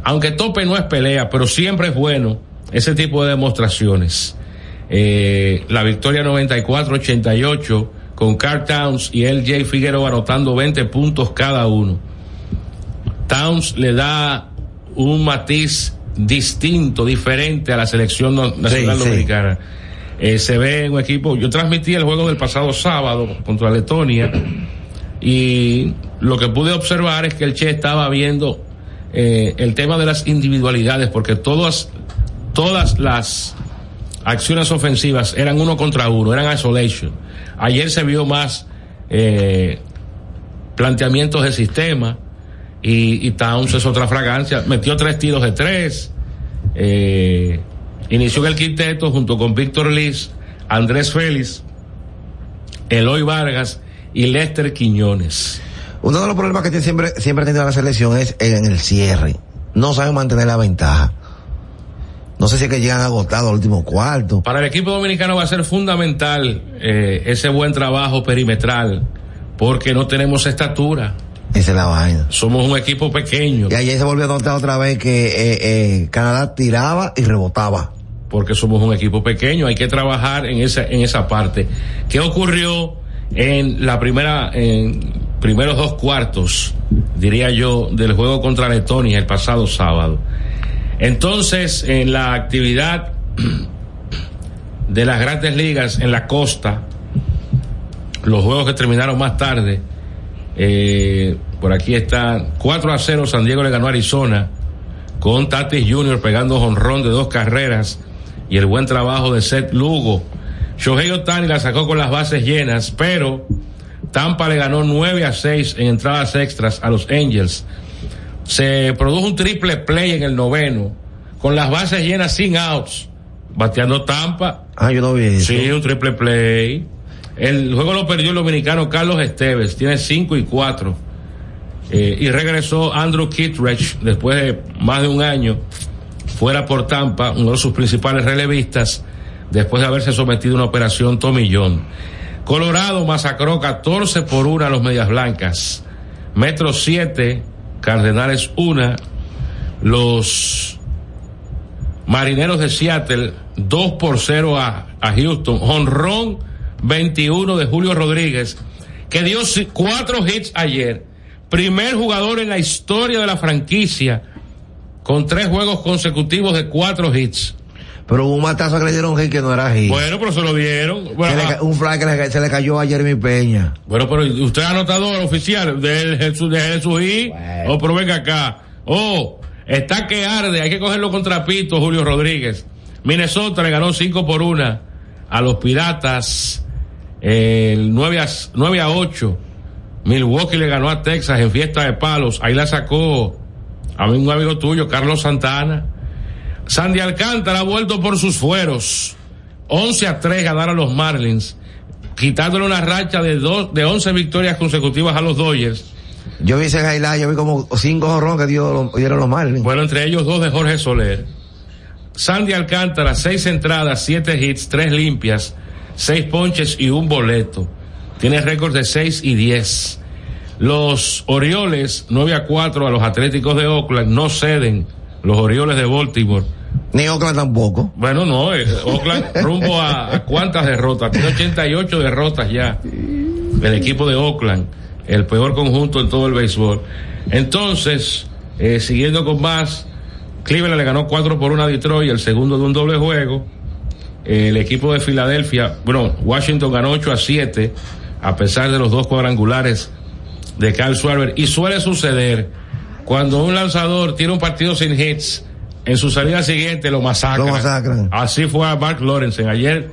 aunque tope no es pelea, pero siempre es bueno ese tipo de demostraciones. Eh, la victoria 94-88 con Carl Towns y LJ Figueroa anotando 20 puntos cada uno. Towns le da un matiz distinto, diferente a la selección nacional Sí, sí. dominicana. Eh, se ve en un equipo, yo transmití el juego del pasado sábado contra Letonia y lo que pude observar es que el Che estaba viendo eh, el tema de las individualidades porque todas, todas las acciones ofensivas eran uno contra uno, eran isolation. Ayer se vio más eh, planteamientos de sistema y, y Towns es otra fragancia. Metió tres tiros de tres. Eh, inició en el quinteto junto con Víctor Liz, Andrés Félix, Eloy Vargas y Lester Quiñones. Uno de los problemas que siempre, siempre ha tenido la selección es en el cierre. No saben mantener la ventaja. No sé si es que llegan agotados al último cuarto. Para el equipo dominicano va a ser fundamental eh, ese buen trabajo perimetral porque no tenemos estatura. Esa es la vaina. Somos un equipo pequeño. Y ayer se volvió a notar otra vez que eh, eh, Canadá tiraba y rebotaba. porque somos un equipo pequeño, hay que trabajar en esa, en esa parte. ¿Qué ocurrió en la primera, en primeros dos cuartos, diría yo, del juego contra Letonia el pasado sábado? Entonces, en la actividad de las grandes ligas en la costa, los juegos que terminaron más tarde, eh, por aquí está 4 a 0, San Diego le ganó a Arizona, con Tatis Jr. pegando jonrón de dos carreras y el buen trabajo de Seth Lugo. Shohei Otani la sacó con las bases llenas, pero Tampa le ganó 9 a 6 en entradas extras a los Angels. Se produjo un triple play en el noveno, con las bases llenas sin outs, bateando Tampa. Ah, yo no vi eso. Sí, un triple play. El juego lo perdió el dominicano Carlos Esteves, tiene 5 y 4. Eh, y regresó Andrew Kittredge después de más de un año fuera por Tampa, uno de sus principales relevistas, después de haberse sometido a una operación tomillón. Colorado masacró 14 por 1 a los Medias Blancas. Metro 7, Cardenales 1. Los Marineros de Seattle 2 por 0 a, a Houston. Honrón 21 de Julio Rodríguez, que dio cuatro hits ayer. Primer jugador en la historia de la franquicia con tres juegos consecutivos de cuatro hits. Pero hubo un matazo que le dieron hit que no era hit. Bueno, pero se lo dieron. Bueno, Se le ah, un fly que le- se le cayó a Jeremy Peña. bueno, pero usted es anotador oficial de Jesús, de Jesús y, oh, pero venga acá. Oh, está que arde, hay que cogerlo con trapito, Julio Rodríguez. Minnesota le ganó 5 por 1 a los Piratas, el 9 a, 9 a 8. Milwaukee le ganó a Texas en fiesta de palos, ahí la sacó a un amigo tuyo, Carlos Santana. Sandy Alcántara ha vuelto por sus fueros. 11 a 3 ganaron los Marlins, quitándole una racha de dos, de 11 victorias consecutivas a los Dodgers. Yo vi ese highlight, yo vi como cinco jorrones que dio, dieron los Marlins. Bueno, entre ellos dos de Jorge Soler. Sandy Alcántara, seis entradas, siete hits, tres limpias, seis ponches y un boleto. Tiene récord de 6 y 10. Los Orioles, 9 a 4 a los Atléticos de Oakland, no ceden los Orioles de Baltimore. Ni Oakland tampoco. Bueno, no, eh, Oakland rumbo a, a cuántas derrotas, tiene 88 derrotas ya. El equipo de Oakland, el peor conjunto en todo el béisbol. Entonces, eh, siguiendo con más, Cleveland le ganó 4 por 1 a Detroit, el segundo de un doble juego. El equipo de Filadelfia, bueno, Washington ganó 8 a 7, a pesar de los dos cuadrangulares de Carl Schwarber. Y suele suceder cuando un lanzador tiene un partido sin hits, en su salida siguiente lo masacran. Lo masacran. Así fue a Mark Lorenzen. Ayer,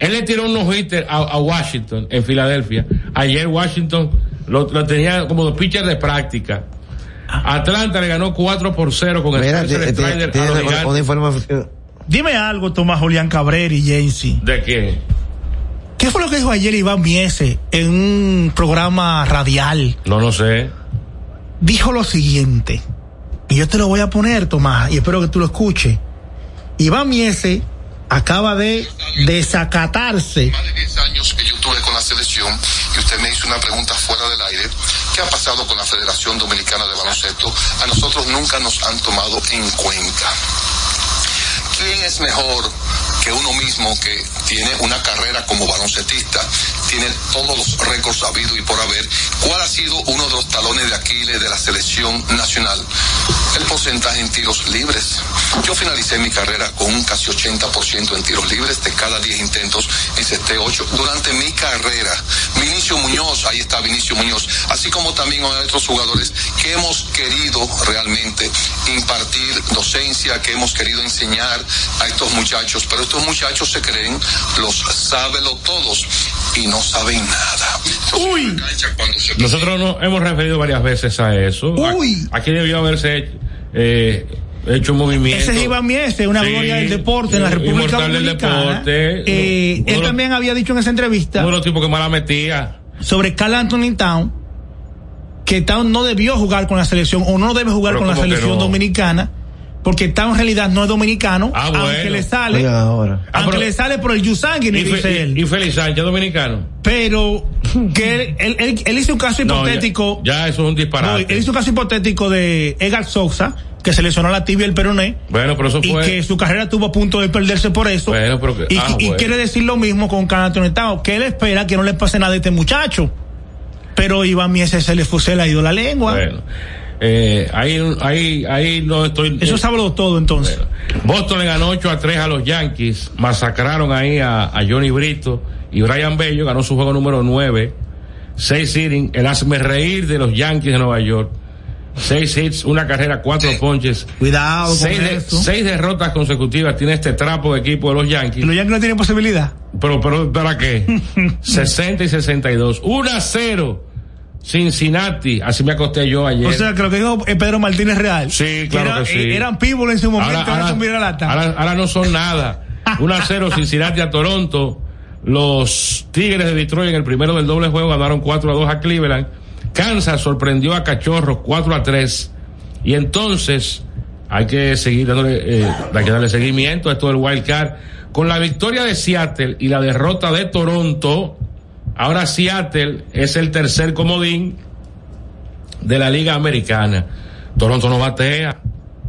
él le tiró unos hitters a, a Washington, en Filadelfia. Ayer Washington lo, lo tenía como dos pitchers de práctica. Atlanta le ganó 4 por 0 con el Mira, te- te- a los una información. Dime algo, Tomás Julián Cabrera y Jensi. ¿De qué? ¿Qué fue lo que dijo ayer Iván Miese en un programa radial? No lo sé. Dijo lo siguiente, y yo te lo voy a poner, Tomás, y espero que tú lo escuches. Iván Miese acaba de desacatarse Más de 10 años que yo tuve con la selección y usted me hizo una pregunta fuera del aire. ¿Qué ha pasado con la Federación Dominicana de Baloncesto? A nosotros nunca nos han tomado en cuenta. ¿Quién es mejor que uno mismo que tiene una carrera como baloncetista, tiene todos los récords habidos y por haber? ¿Cuál ha sido uno de los talones de Aquiles de la selección nacional? El porcentaje en tiros libres. Yo finalicé mi carrera con un casi 80% en tiros libres de cada 10 intentos encesté 8 durante mi carrera. Vinicio Muñoz, ahí está Vinicio Muñoz, así como también otros jugadores que hemos querido realmente impartir docencia, que hemos querido enseñar a estos muchachos, pero estos muchachos se creen los sábelo todos y no saben nada. Uy. Nosotros nos hemos referido varias veces a eso. Uy. Aquí debió haberse eh, hecho un movimiento. Ese es Iván Miese, una Sí, gloria del deporte en la República inmortal del Dominicana. deporte. Eh, él también había dicho en esa entrevista Uno de los tipos que más la metía. sobre Carl Anthony Town que Town no debió jugar con la selección o no debe jugar Pero con la ¿cómo que selección no? dominicana porque Town en realidad no es dominicano Ah, aunque le sale Oiga, ahora. Ah, aunque pero- le sale por el Yusangi Y, dice Fe- él y, y Félix Sánchez, dominicano. pero que él, él- él- él hizo un caso No, ya- hipotético ya, eso es un no, disparate. él hizo un caso hipotético de Edgar Souza que se lesionó la tibia y el peroné Bueno, pero eso y fue. que su carrera estuvo a punto de perderse por eso Bueno, pero que- y, ah, y bueno. quiere decir lo mismo con Towns, que él espera que no le pase nada a este muchacho pero Iván Miese se le, fu- se le ha ido la lengua Bueno, eh, ahí, ahí, ahí no estoy. eso sabe todo entonces Boston le ganó 8 a 3 a los Yankees, masacraron ahí a, a Johnny Brito y Brian Bello ganó su juego número 9, 6 innings, el hazme reír de los Yankees de Nueva York, 6 hits, una carrera, 4 ponches, cuidado con 6 eso derrotas consecutivas tiene este trapo de equipo de los Yankees. los Yankees no tienen posibilidad Pero, pero, ¿para qué? 60 y 62. 1 a 0. Cincinnati. Así me acosté yo ayer. o sea que lo que dijo eh, Pedro Martínez Real Sí, claro era- que sí. eh, eran people en su momento Ahora, ahora, son viralata. ahora- ahora no son nada. 1 a 0 Cincinnati a Toronto. Los Tigres de Detroit en el primero del doble juego ganaron 4 a 2 a Cleveland. Kansas sorprendió a Cachorros 4 a 3. Y entonces hay que seguir dándole, eh, hay que darle seguimiento a esto del wild card. Con la victoria de Seattle y la derrota de Toronto, ahora Seattle es el tercer comodín de la Liga Americana. Toronto no batea.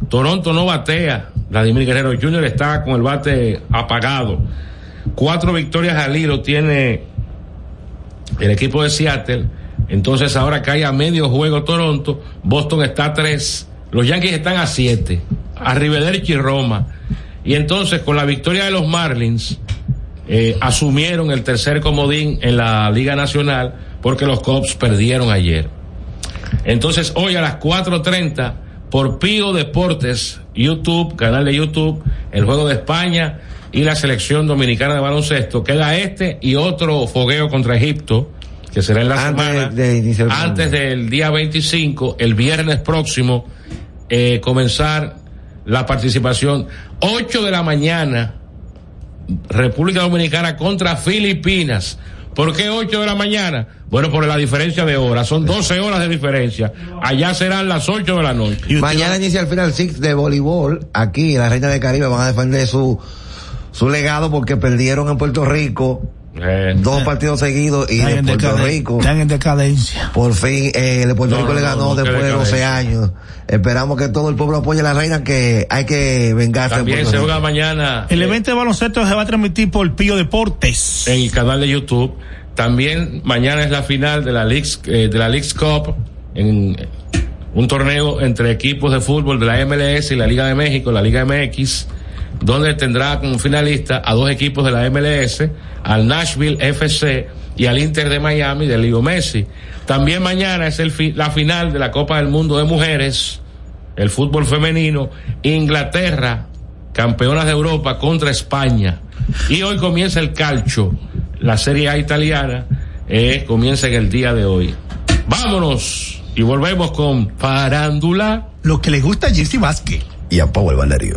Toronto no batea. Vladimir Guerrero Jr. está con el bate apagado. Cuatro victorias al hilo tiene el equipo de Seattle. Entonces ahora cae a medio juego Toronto. Boston está a tres. Los Yankees están a siete. Arrivederci y Roma. Y entonces con la victoria de los Marlins, eh, asumieron el tercer comodín en la Liga Nacional porque los Cubs perdieron ayer. Entonces hoy a las 4.30 por Pío Deportes, YouTube, canal de YouTube, el juego de España y la selección dominicana de baloncesto. Queda este y otro fogueo contra Egipto, que será en la Antes semana, de antes del día 25, el viernes próximo, eh, comenzar la participación. 8 de la mañana, República Dominicana contra Filipinas. ¿Por qué 8 de la mañana? Bueno, por la diferencia de horas. Son 12 horas de diferencia. Allá serán las 8 de la noche. Mañana inicia el final six de voleibol. Aquí, la Reina de Caribe van a defender su, su legado porque perdieron en Puerto Rico. Eh. Dos partidos seguidos y de en Puerto Rico. Están en decadencia. Por fin, eh, de Puerto No, Rico le ganó no, después de 12 decadencia. años. Esperamos que todo el pueblo apoye a la reina que hay que vengarse. de También se juega mañana El eh, evento de baloncesto se va a transmitir por Pío Deportes. en el canal de YouTube. También mañana es la final de la Leagues, eh, de la Leagues Cup en eh, un torneo entre equipos de fútbol de la MLS y la Liga de México, la Liga MX, donde tendrá como finalista a dos equipos de la MLS, al Nashville FC y al Inter de Miami de Leo Messi. También mañana es el fi- la final de la Copa del Mundo de Mujeres, el fútbol femenino, Inglaterra, campeonas de Europa contra España. Y hoy comienza el calcio, la Serie A italiana, eh, comienza en el día de hoy. Vámonos y volvemos con Parándula. Lo que le gusta a Jesse Vázquez. Y a Pau el Valerio.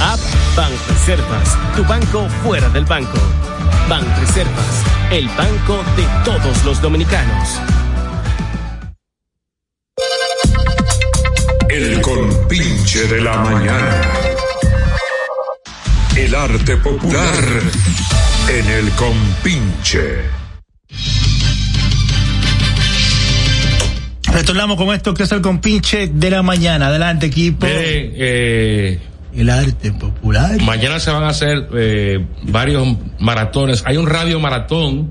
App Banreservas, tu banco fuera del banco. Banreservas, el banco de todos los dominicanos. El compinche de la mañana. El arte popular en el compinche. Retornamos con esto que es el compinche de la mañana. Adelante, equipo. Miren, eh, El arte popular. mañana se van a hacer eh, varios maratones. Hay un radio maratón.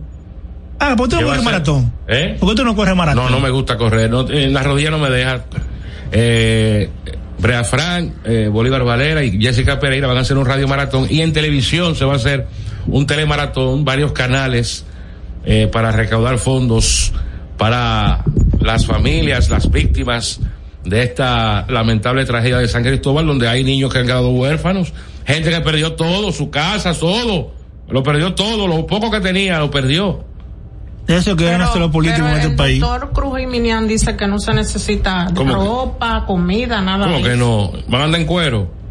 Ah, ¿por qué tú no corres maratón? ¿Eh? ¿Por qué tú no corres maratón? No, no me gusta correr. No, en la rodilla no me deja. Eh, Brea Frank, eh, Bolívar Valera y Jessica Pereira van a hacer un radio maratón y en televisión se va a hacer un telemaratón, varios canales eh, para recaudar fondos para las familias, las víctimas de esta lamentable tragedia de San Cristóbal, donde hay niños que han quedado huérfanos, gente que perdió todo, su casa, todo, lo perdió todo, lo poco que tenía lo perdió. Eso que ganan los políticos en este el país. doctor Cruz Minian dice que no se necesita ropa, comida, nada ¿Cómo de que eso. no? ¿Van a andar en cuero?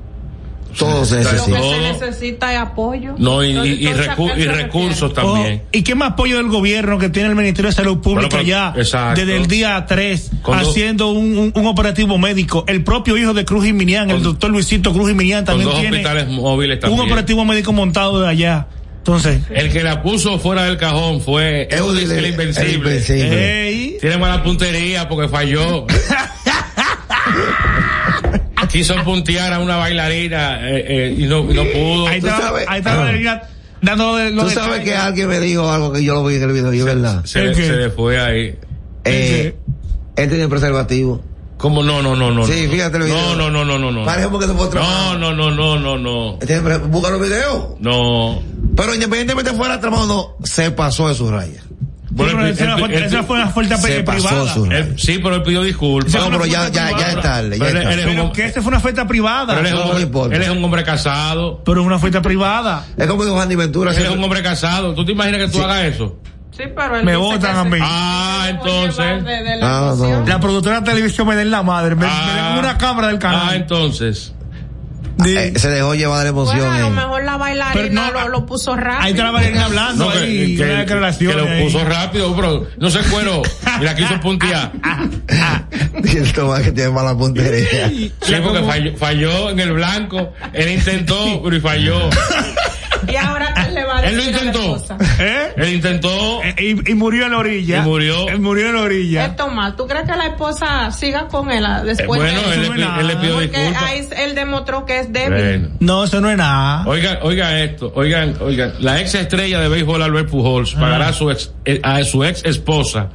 Todos Lo que se necesita es apoyo. No, y, y- y Entonces, ¿a recu- qué y se recursos también. Oh, ¿Y qué más apoyo del gobierno que tiene el Ministerio de Salud Pública Bueno, pero- ya exacto. desde el día 3 Con dos- haciendo un, un- un operativo médico? El propio hijo de Cruz y Minian, el doctor Luisito Cruz y Minian Con también dos tiene hospitales móviles un también. operativo médico montado de allá. Entonces, El que la puso fuera del cajón fue Eudis el, Invencible. el Invencible. Ey. Tiene mala puntería porque falló. Quiso puntear a una bailarina eh, eh, y, no, no pudo. ahí tú está, sabes- ahí está la alegría dando de, lo Tú de sabes que alguien me dijo algo que yo lo vi en el video, y es verdad. se, le, se le fue ahí. Eh, él tenía preservativo. ¿Cómo no, no, no, no? Sí, no. fíjate el video. No, no, no, no, no, no. Parece porque se fue otra No, no, no, no, no, no. Él tiene pre- Busca los videos. No. Pero independientemente fuera tramado o no, se pasó de su raya. Bueno, pero el- esa fue- el- esa fue una pasó privada. él- sí, pero él pidió disculpas. No, pero ya, ya, ya es tarde. Ya Pero es él- él es tarde. Pero un- que esta fue una fiesta privada. Pero él es, un No, hombre, no importa. él es un hombre casado. Pero una fiesta privada. Es como dijo Andy Ventura. Él es un hombre casado. ¿Tú te imaginas que tú hagas eso? Sí, pero él Me votan a mí. Ah, entonces. llevar de- de la Ah, no. La productora de televisión me den la madre. Me, me den una cámara del Ah, canal. entonces. Eh, se dejó llevar de la emoción. Bueno, a lo eh. mejor la bailarina Pero no, lo, lo puso rápido. ahí está la bailarina hablando. No, que, ahí, que- una que declaración lo ahí. puso rápido, pero no se cuero. Y la quiso puntear. Y el Tomás que tiene mala puntería. Sí, porque falló, falló en el blanco. Él intentó, pero y falló. Y ahora que le va a Él lo decir a la intentó. esposa. ¿Eh? Él intentó. Eh, Y, y murió en la orilla. Y murió. Él murió en la orilla. Es Tomás, ¿tú crees que la esposa siga con él ah, después Eh, bueno, de él pi- él le pidió Porque disculpas. ahí él demostró que es débil. Bueno. No, eso no es nada. Oigan, oigan esto, oigan, oigan, la ex estrella de béisbol Albert Pujols pagará a su ex, eh, a su ex esposa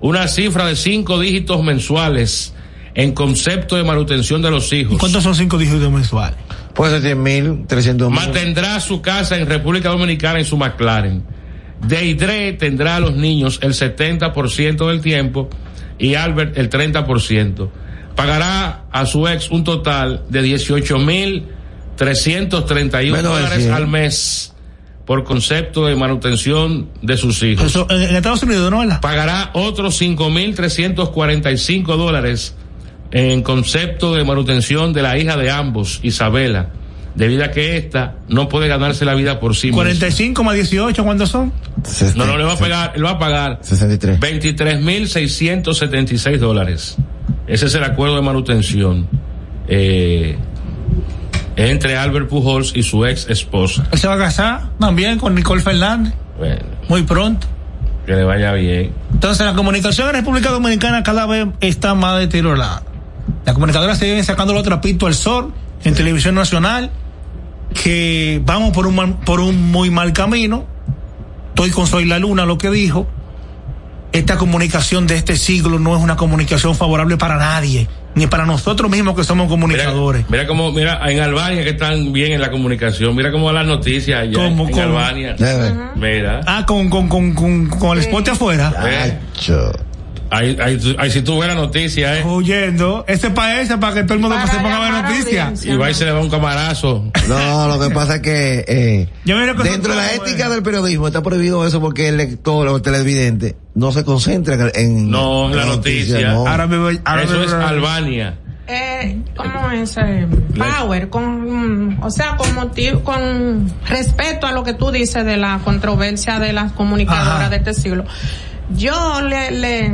una cifra de cinco dígitos mensuales en concepto de manutención de los hijos. ¿Cuántos son cinco dígitos mensuales? Puede ser 100 mil, 300 mil. Mantendrá su casa en República Dominicana en su McLaren. Deidre tendrá a los niños el 70% del tiempo y Albert el 30%. Pagará a su ex un total de 18 mil 331 Menos de dólares 100. al mes por concepto de manutención de sus hijos. Eso, en, en Estados Unidos, ¿no? ¿verdad? Pagará otros 5.345 dólares en concepto de manutención de la hija de ambos, Isabela, debido a que ésta no puede ganarse la vida por sí misma. 45 más 18, ¿cuántos son? No, no, le va a pagar, él va a pagar 63. 23.676 dólares. Ese es el acuerdo de manutención eh, entre Albert Pujols y su ex esposa. Él se va a casar también con Nicole Fernández. Bueno, Muy pronto. que le vaya bien. Entonces la comunicación en República Dominicana cada vez está más deteriorada. Las comunicadoras siguen sacando los trapitos al sol en televisión nacional, que vamos por un, mal- por un muy mal camino. Estoy con Soy la Luna, lo que dijo. Esta comunicación de este siglo no es una comunicación favorable para nadie, ni para nosotros mismos que somos comunicadores. Mira, mira cómo, mira, en Albania que están bien en la comunicación, mira cómo van las noticias allá ¿Cómo, en cómo? Albania. Mira. Ah, con, con, con, con, con el spot afuera. Eh, ahí, ahí, ahí si tú ves la noticia, eh. Huyendo. Ese para ese, para que todo el mundo se ponga a ver noticias. Y va y se le va un camarazo. No, lo que pasa es que eh, Yo que dentro de la ética del periodismo está prohibido eso porque el lector o el televidente no se concentra en, en No, la noticia. no. Ahora me voy. ahora Eso me es Albania. Eh, ¿Cómo es? eh, power, con, mm, o sea, con motivo, con respeto a lo que tú dices de la controversia de las comunicadoras Ajá. de este siglo. Yo le, le,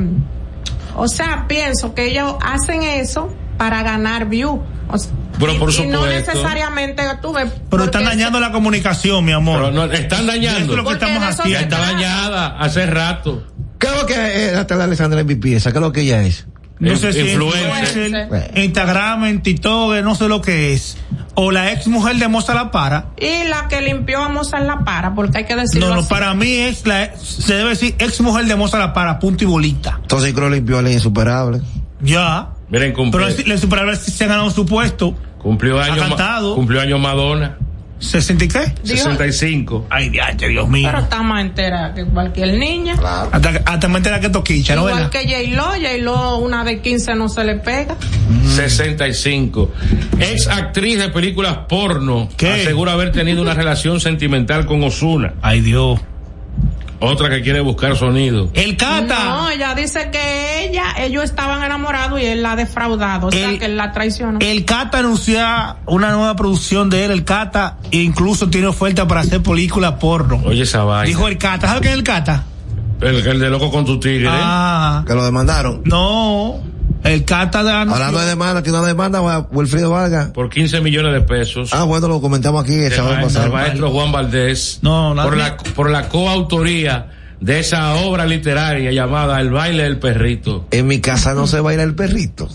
o sea, pienso que ellos hacen eso para ganar view. O sea, Pero y, por y no supuesto. necesariamente tuve. Pero están dañando la comunicación, mi amor. Pero no, están dañando. Eso es lo que Porque estamos haciendo. está dañada hace rato. ¿Qué es lo que es Natalia Alexandra MVP? ¿Qué es lo que ella es? No sé si Influencer. influencer, en Instagram, en TikTok, no sé lo que es. O la ex mujer de Moza La Para. Y la que limpió a Mozart la para, porque hay que decirlo No, no, así. para mí es la, se debe decir ex mujer de Moza La Para, punto y bolita. Entonces creo limpió a la insuperable. Ya. Miren, cumplió, Pero la superable se ha ganado su puesto. cumplió años, cantado. cumplió años Madonna. ¿60 y qué? Dijo- 65. Ay, Dios mío. Pero está más entera que cualquier niña. Hasta, hasta me entera que toquicha, ¿no? Igual verdad? que J-Lo, J-Lo una de 15 no se le pega. 65. Ex actriz de películas porno. ¿Qué? Asegura haber tenido una relación sentimental con Osuna. Ay, Dios. Otra que quiere buscar sonido. El Cata. No, ella dice que ella, ellos estaban enamorados y él la ha defraudado, o sea El- que él la traicionó. El Cata anuncia una nueva producción de él, el Cata, e incluso tiene oferta para hacer película porno. Oye, esa vaina. Dijo el Cata, ¿sabes qué es el Cata? El, el de loco con tu tigre. Ah. Que lo demandaron. No, el Cata de Hablando de demanda, tiene una demanda, Wilfrido Vargas. Por 15 millones de pesos. Ah, bueno, lo comentamos aquí el sábado pasado. el maestro Juan Valdés. No, por la, por la coautoría de esa obra literaria llamada El baile del perrito. En mi casa no se baila el perrito.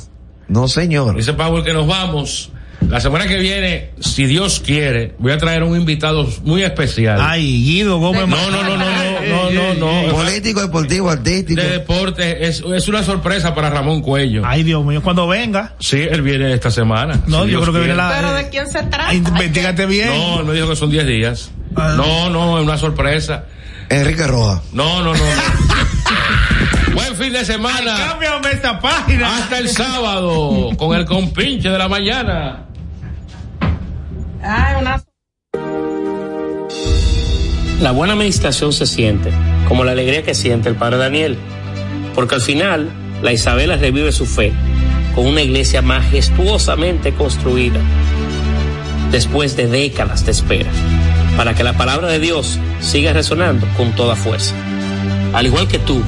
No, señor. Dice Power que nos vamos. La semana que viene, si Dios quiere, voy a traer un invitado muy especial. Ay, Guido Gómez. No, no, no, no, no, no, no, no. Político, deportivo, artístico. De deporte, es, es una sorpresa para Ramón Cuello. Ay, Dios mío, cuando venga. Sí, él viene esta semana. No, si yo Dios creo que viene la. Pero de quién se trata? Investígate bien. No, él me dijo que son 10 días. No, no, es una sorpresa. Enrique Roja. No, no, no. no. Buen fin de semana. Cámbiame esta página. Hasta el sábado con el compinche de la mañana. Ay, una La buena administración se siente, como la alegría que siente el padre Daniel, porque al final la Isabela revive su fe con una iglesia majestuosamente construida, después de décadas de espera, para que la palabra de Dios siga resonando con toda fuerza. Al igual que tú,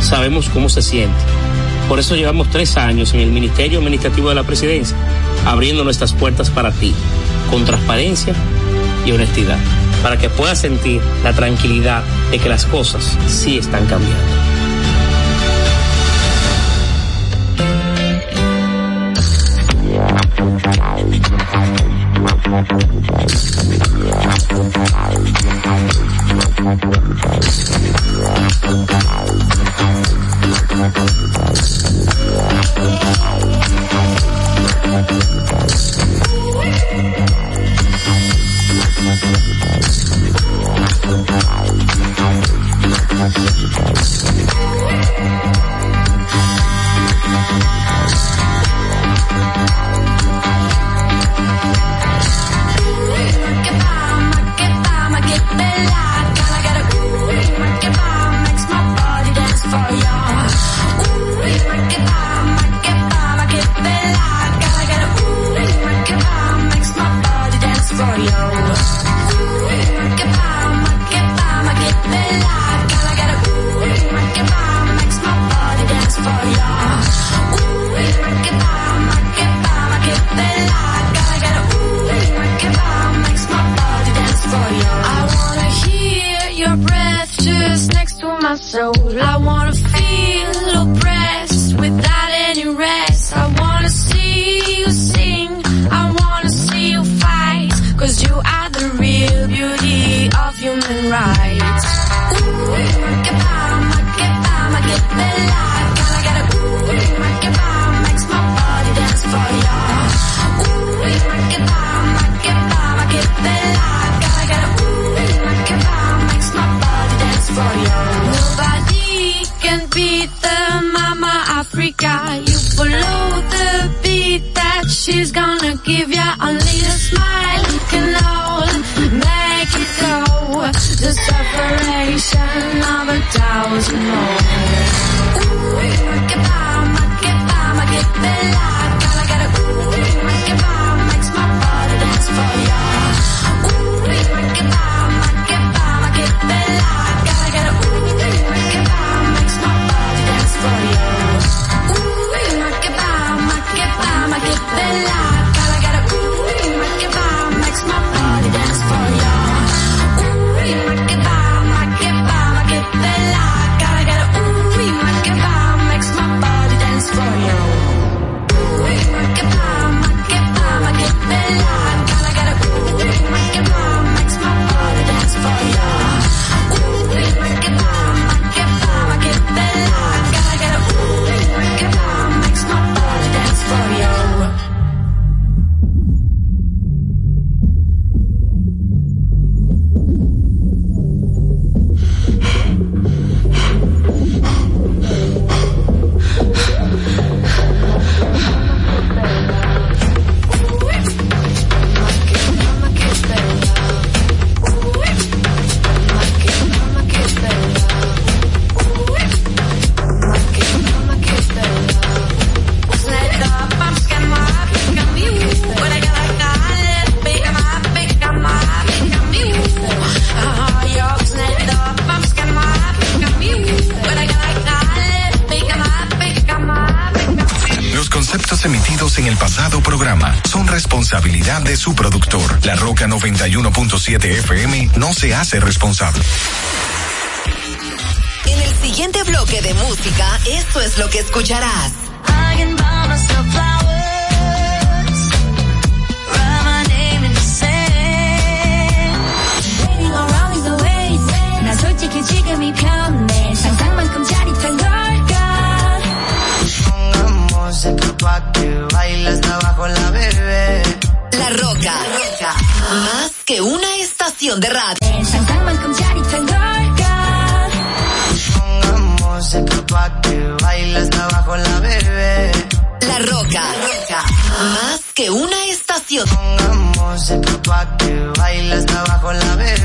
sabemos cómo se siente. Por eso llevamos tres años en el Ministerio Administrativo de la Presidencia, abriendo nuestras puertas para ti, con transparencia y honestidad, para que puedas sentir la tranquilidad de que las cosas sí están cambiando. La pelota de balas, la pelota de balas, la pelota de balas, la pelota de balas, la pelota de balas, la pelota de balas, la pelota de balas, la pelota de balas, la pelota de balas, la pelota de balas. 967 FM no se hace responsable. En el siguiente bloque de música, esto es lo que escucharás. estación de radio. La Roca. Roca. Más que una estación. Pongamos música que bailas abajo la bebé.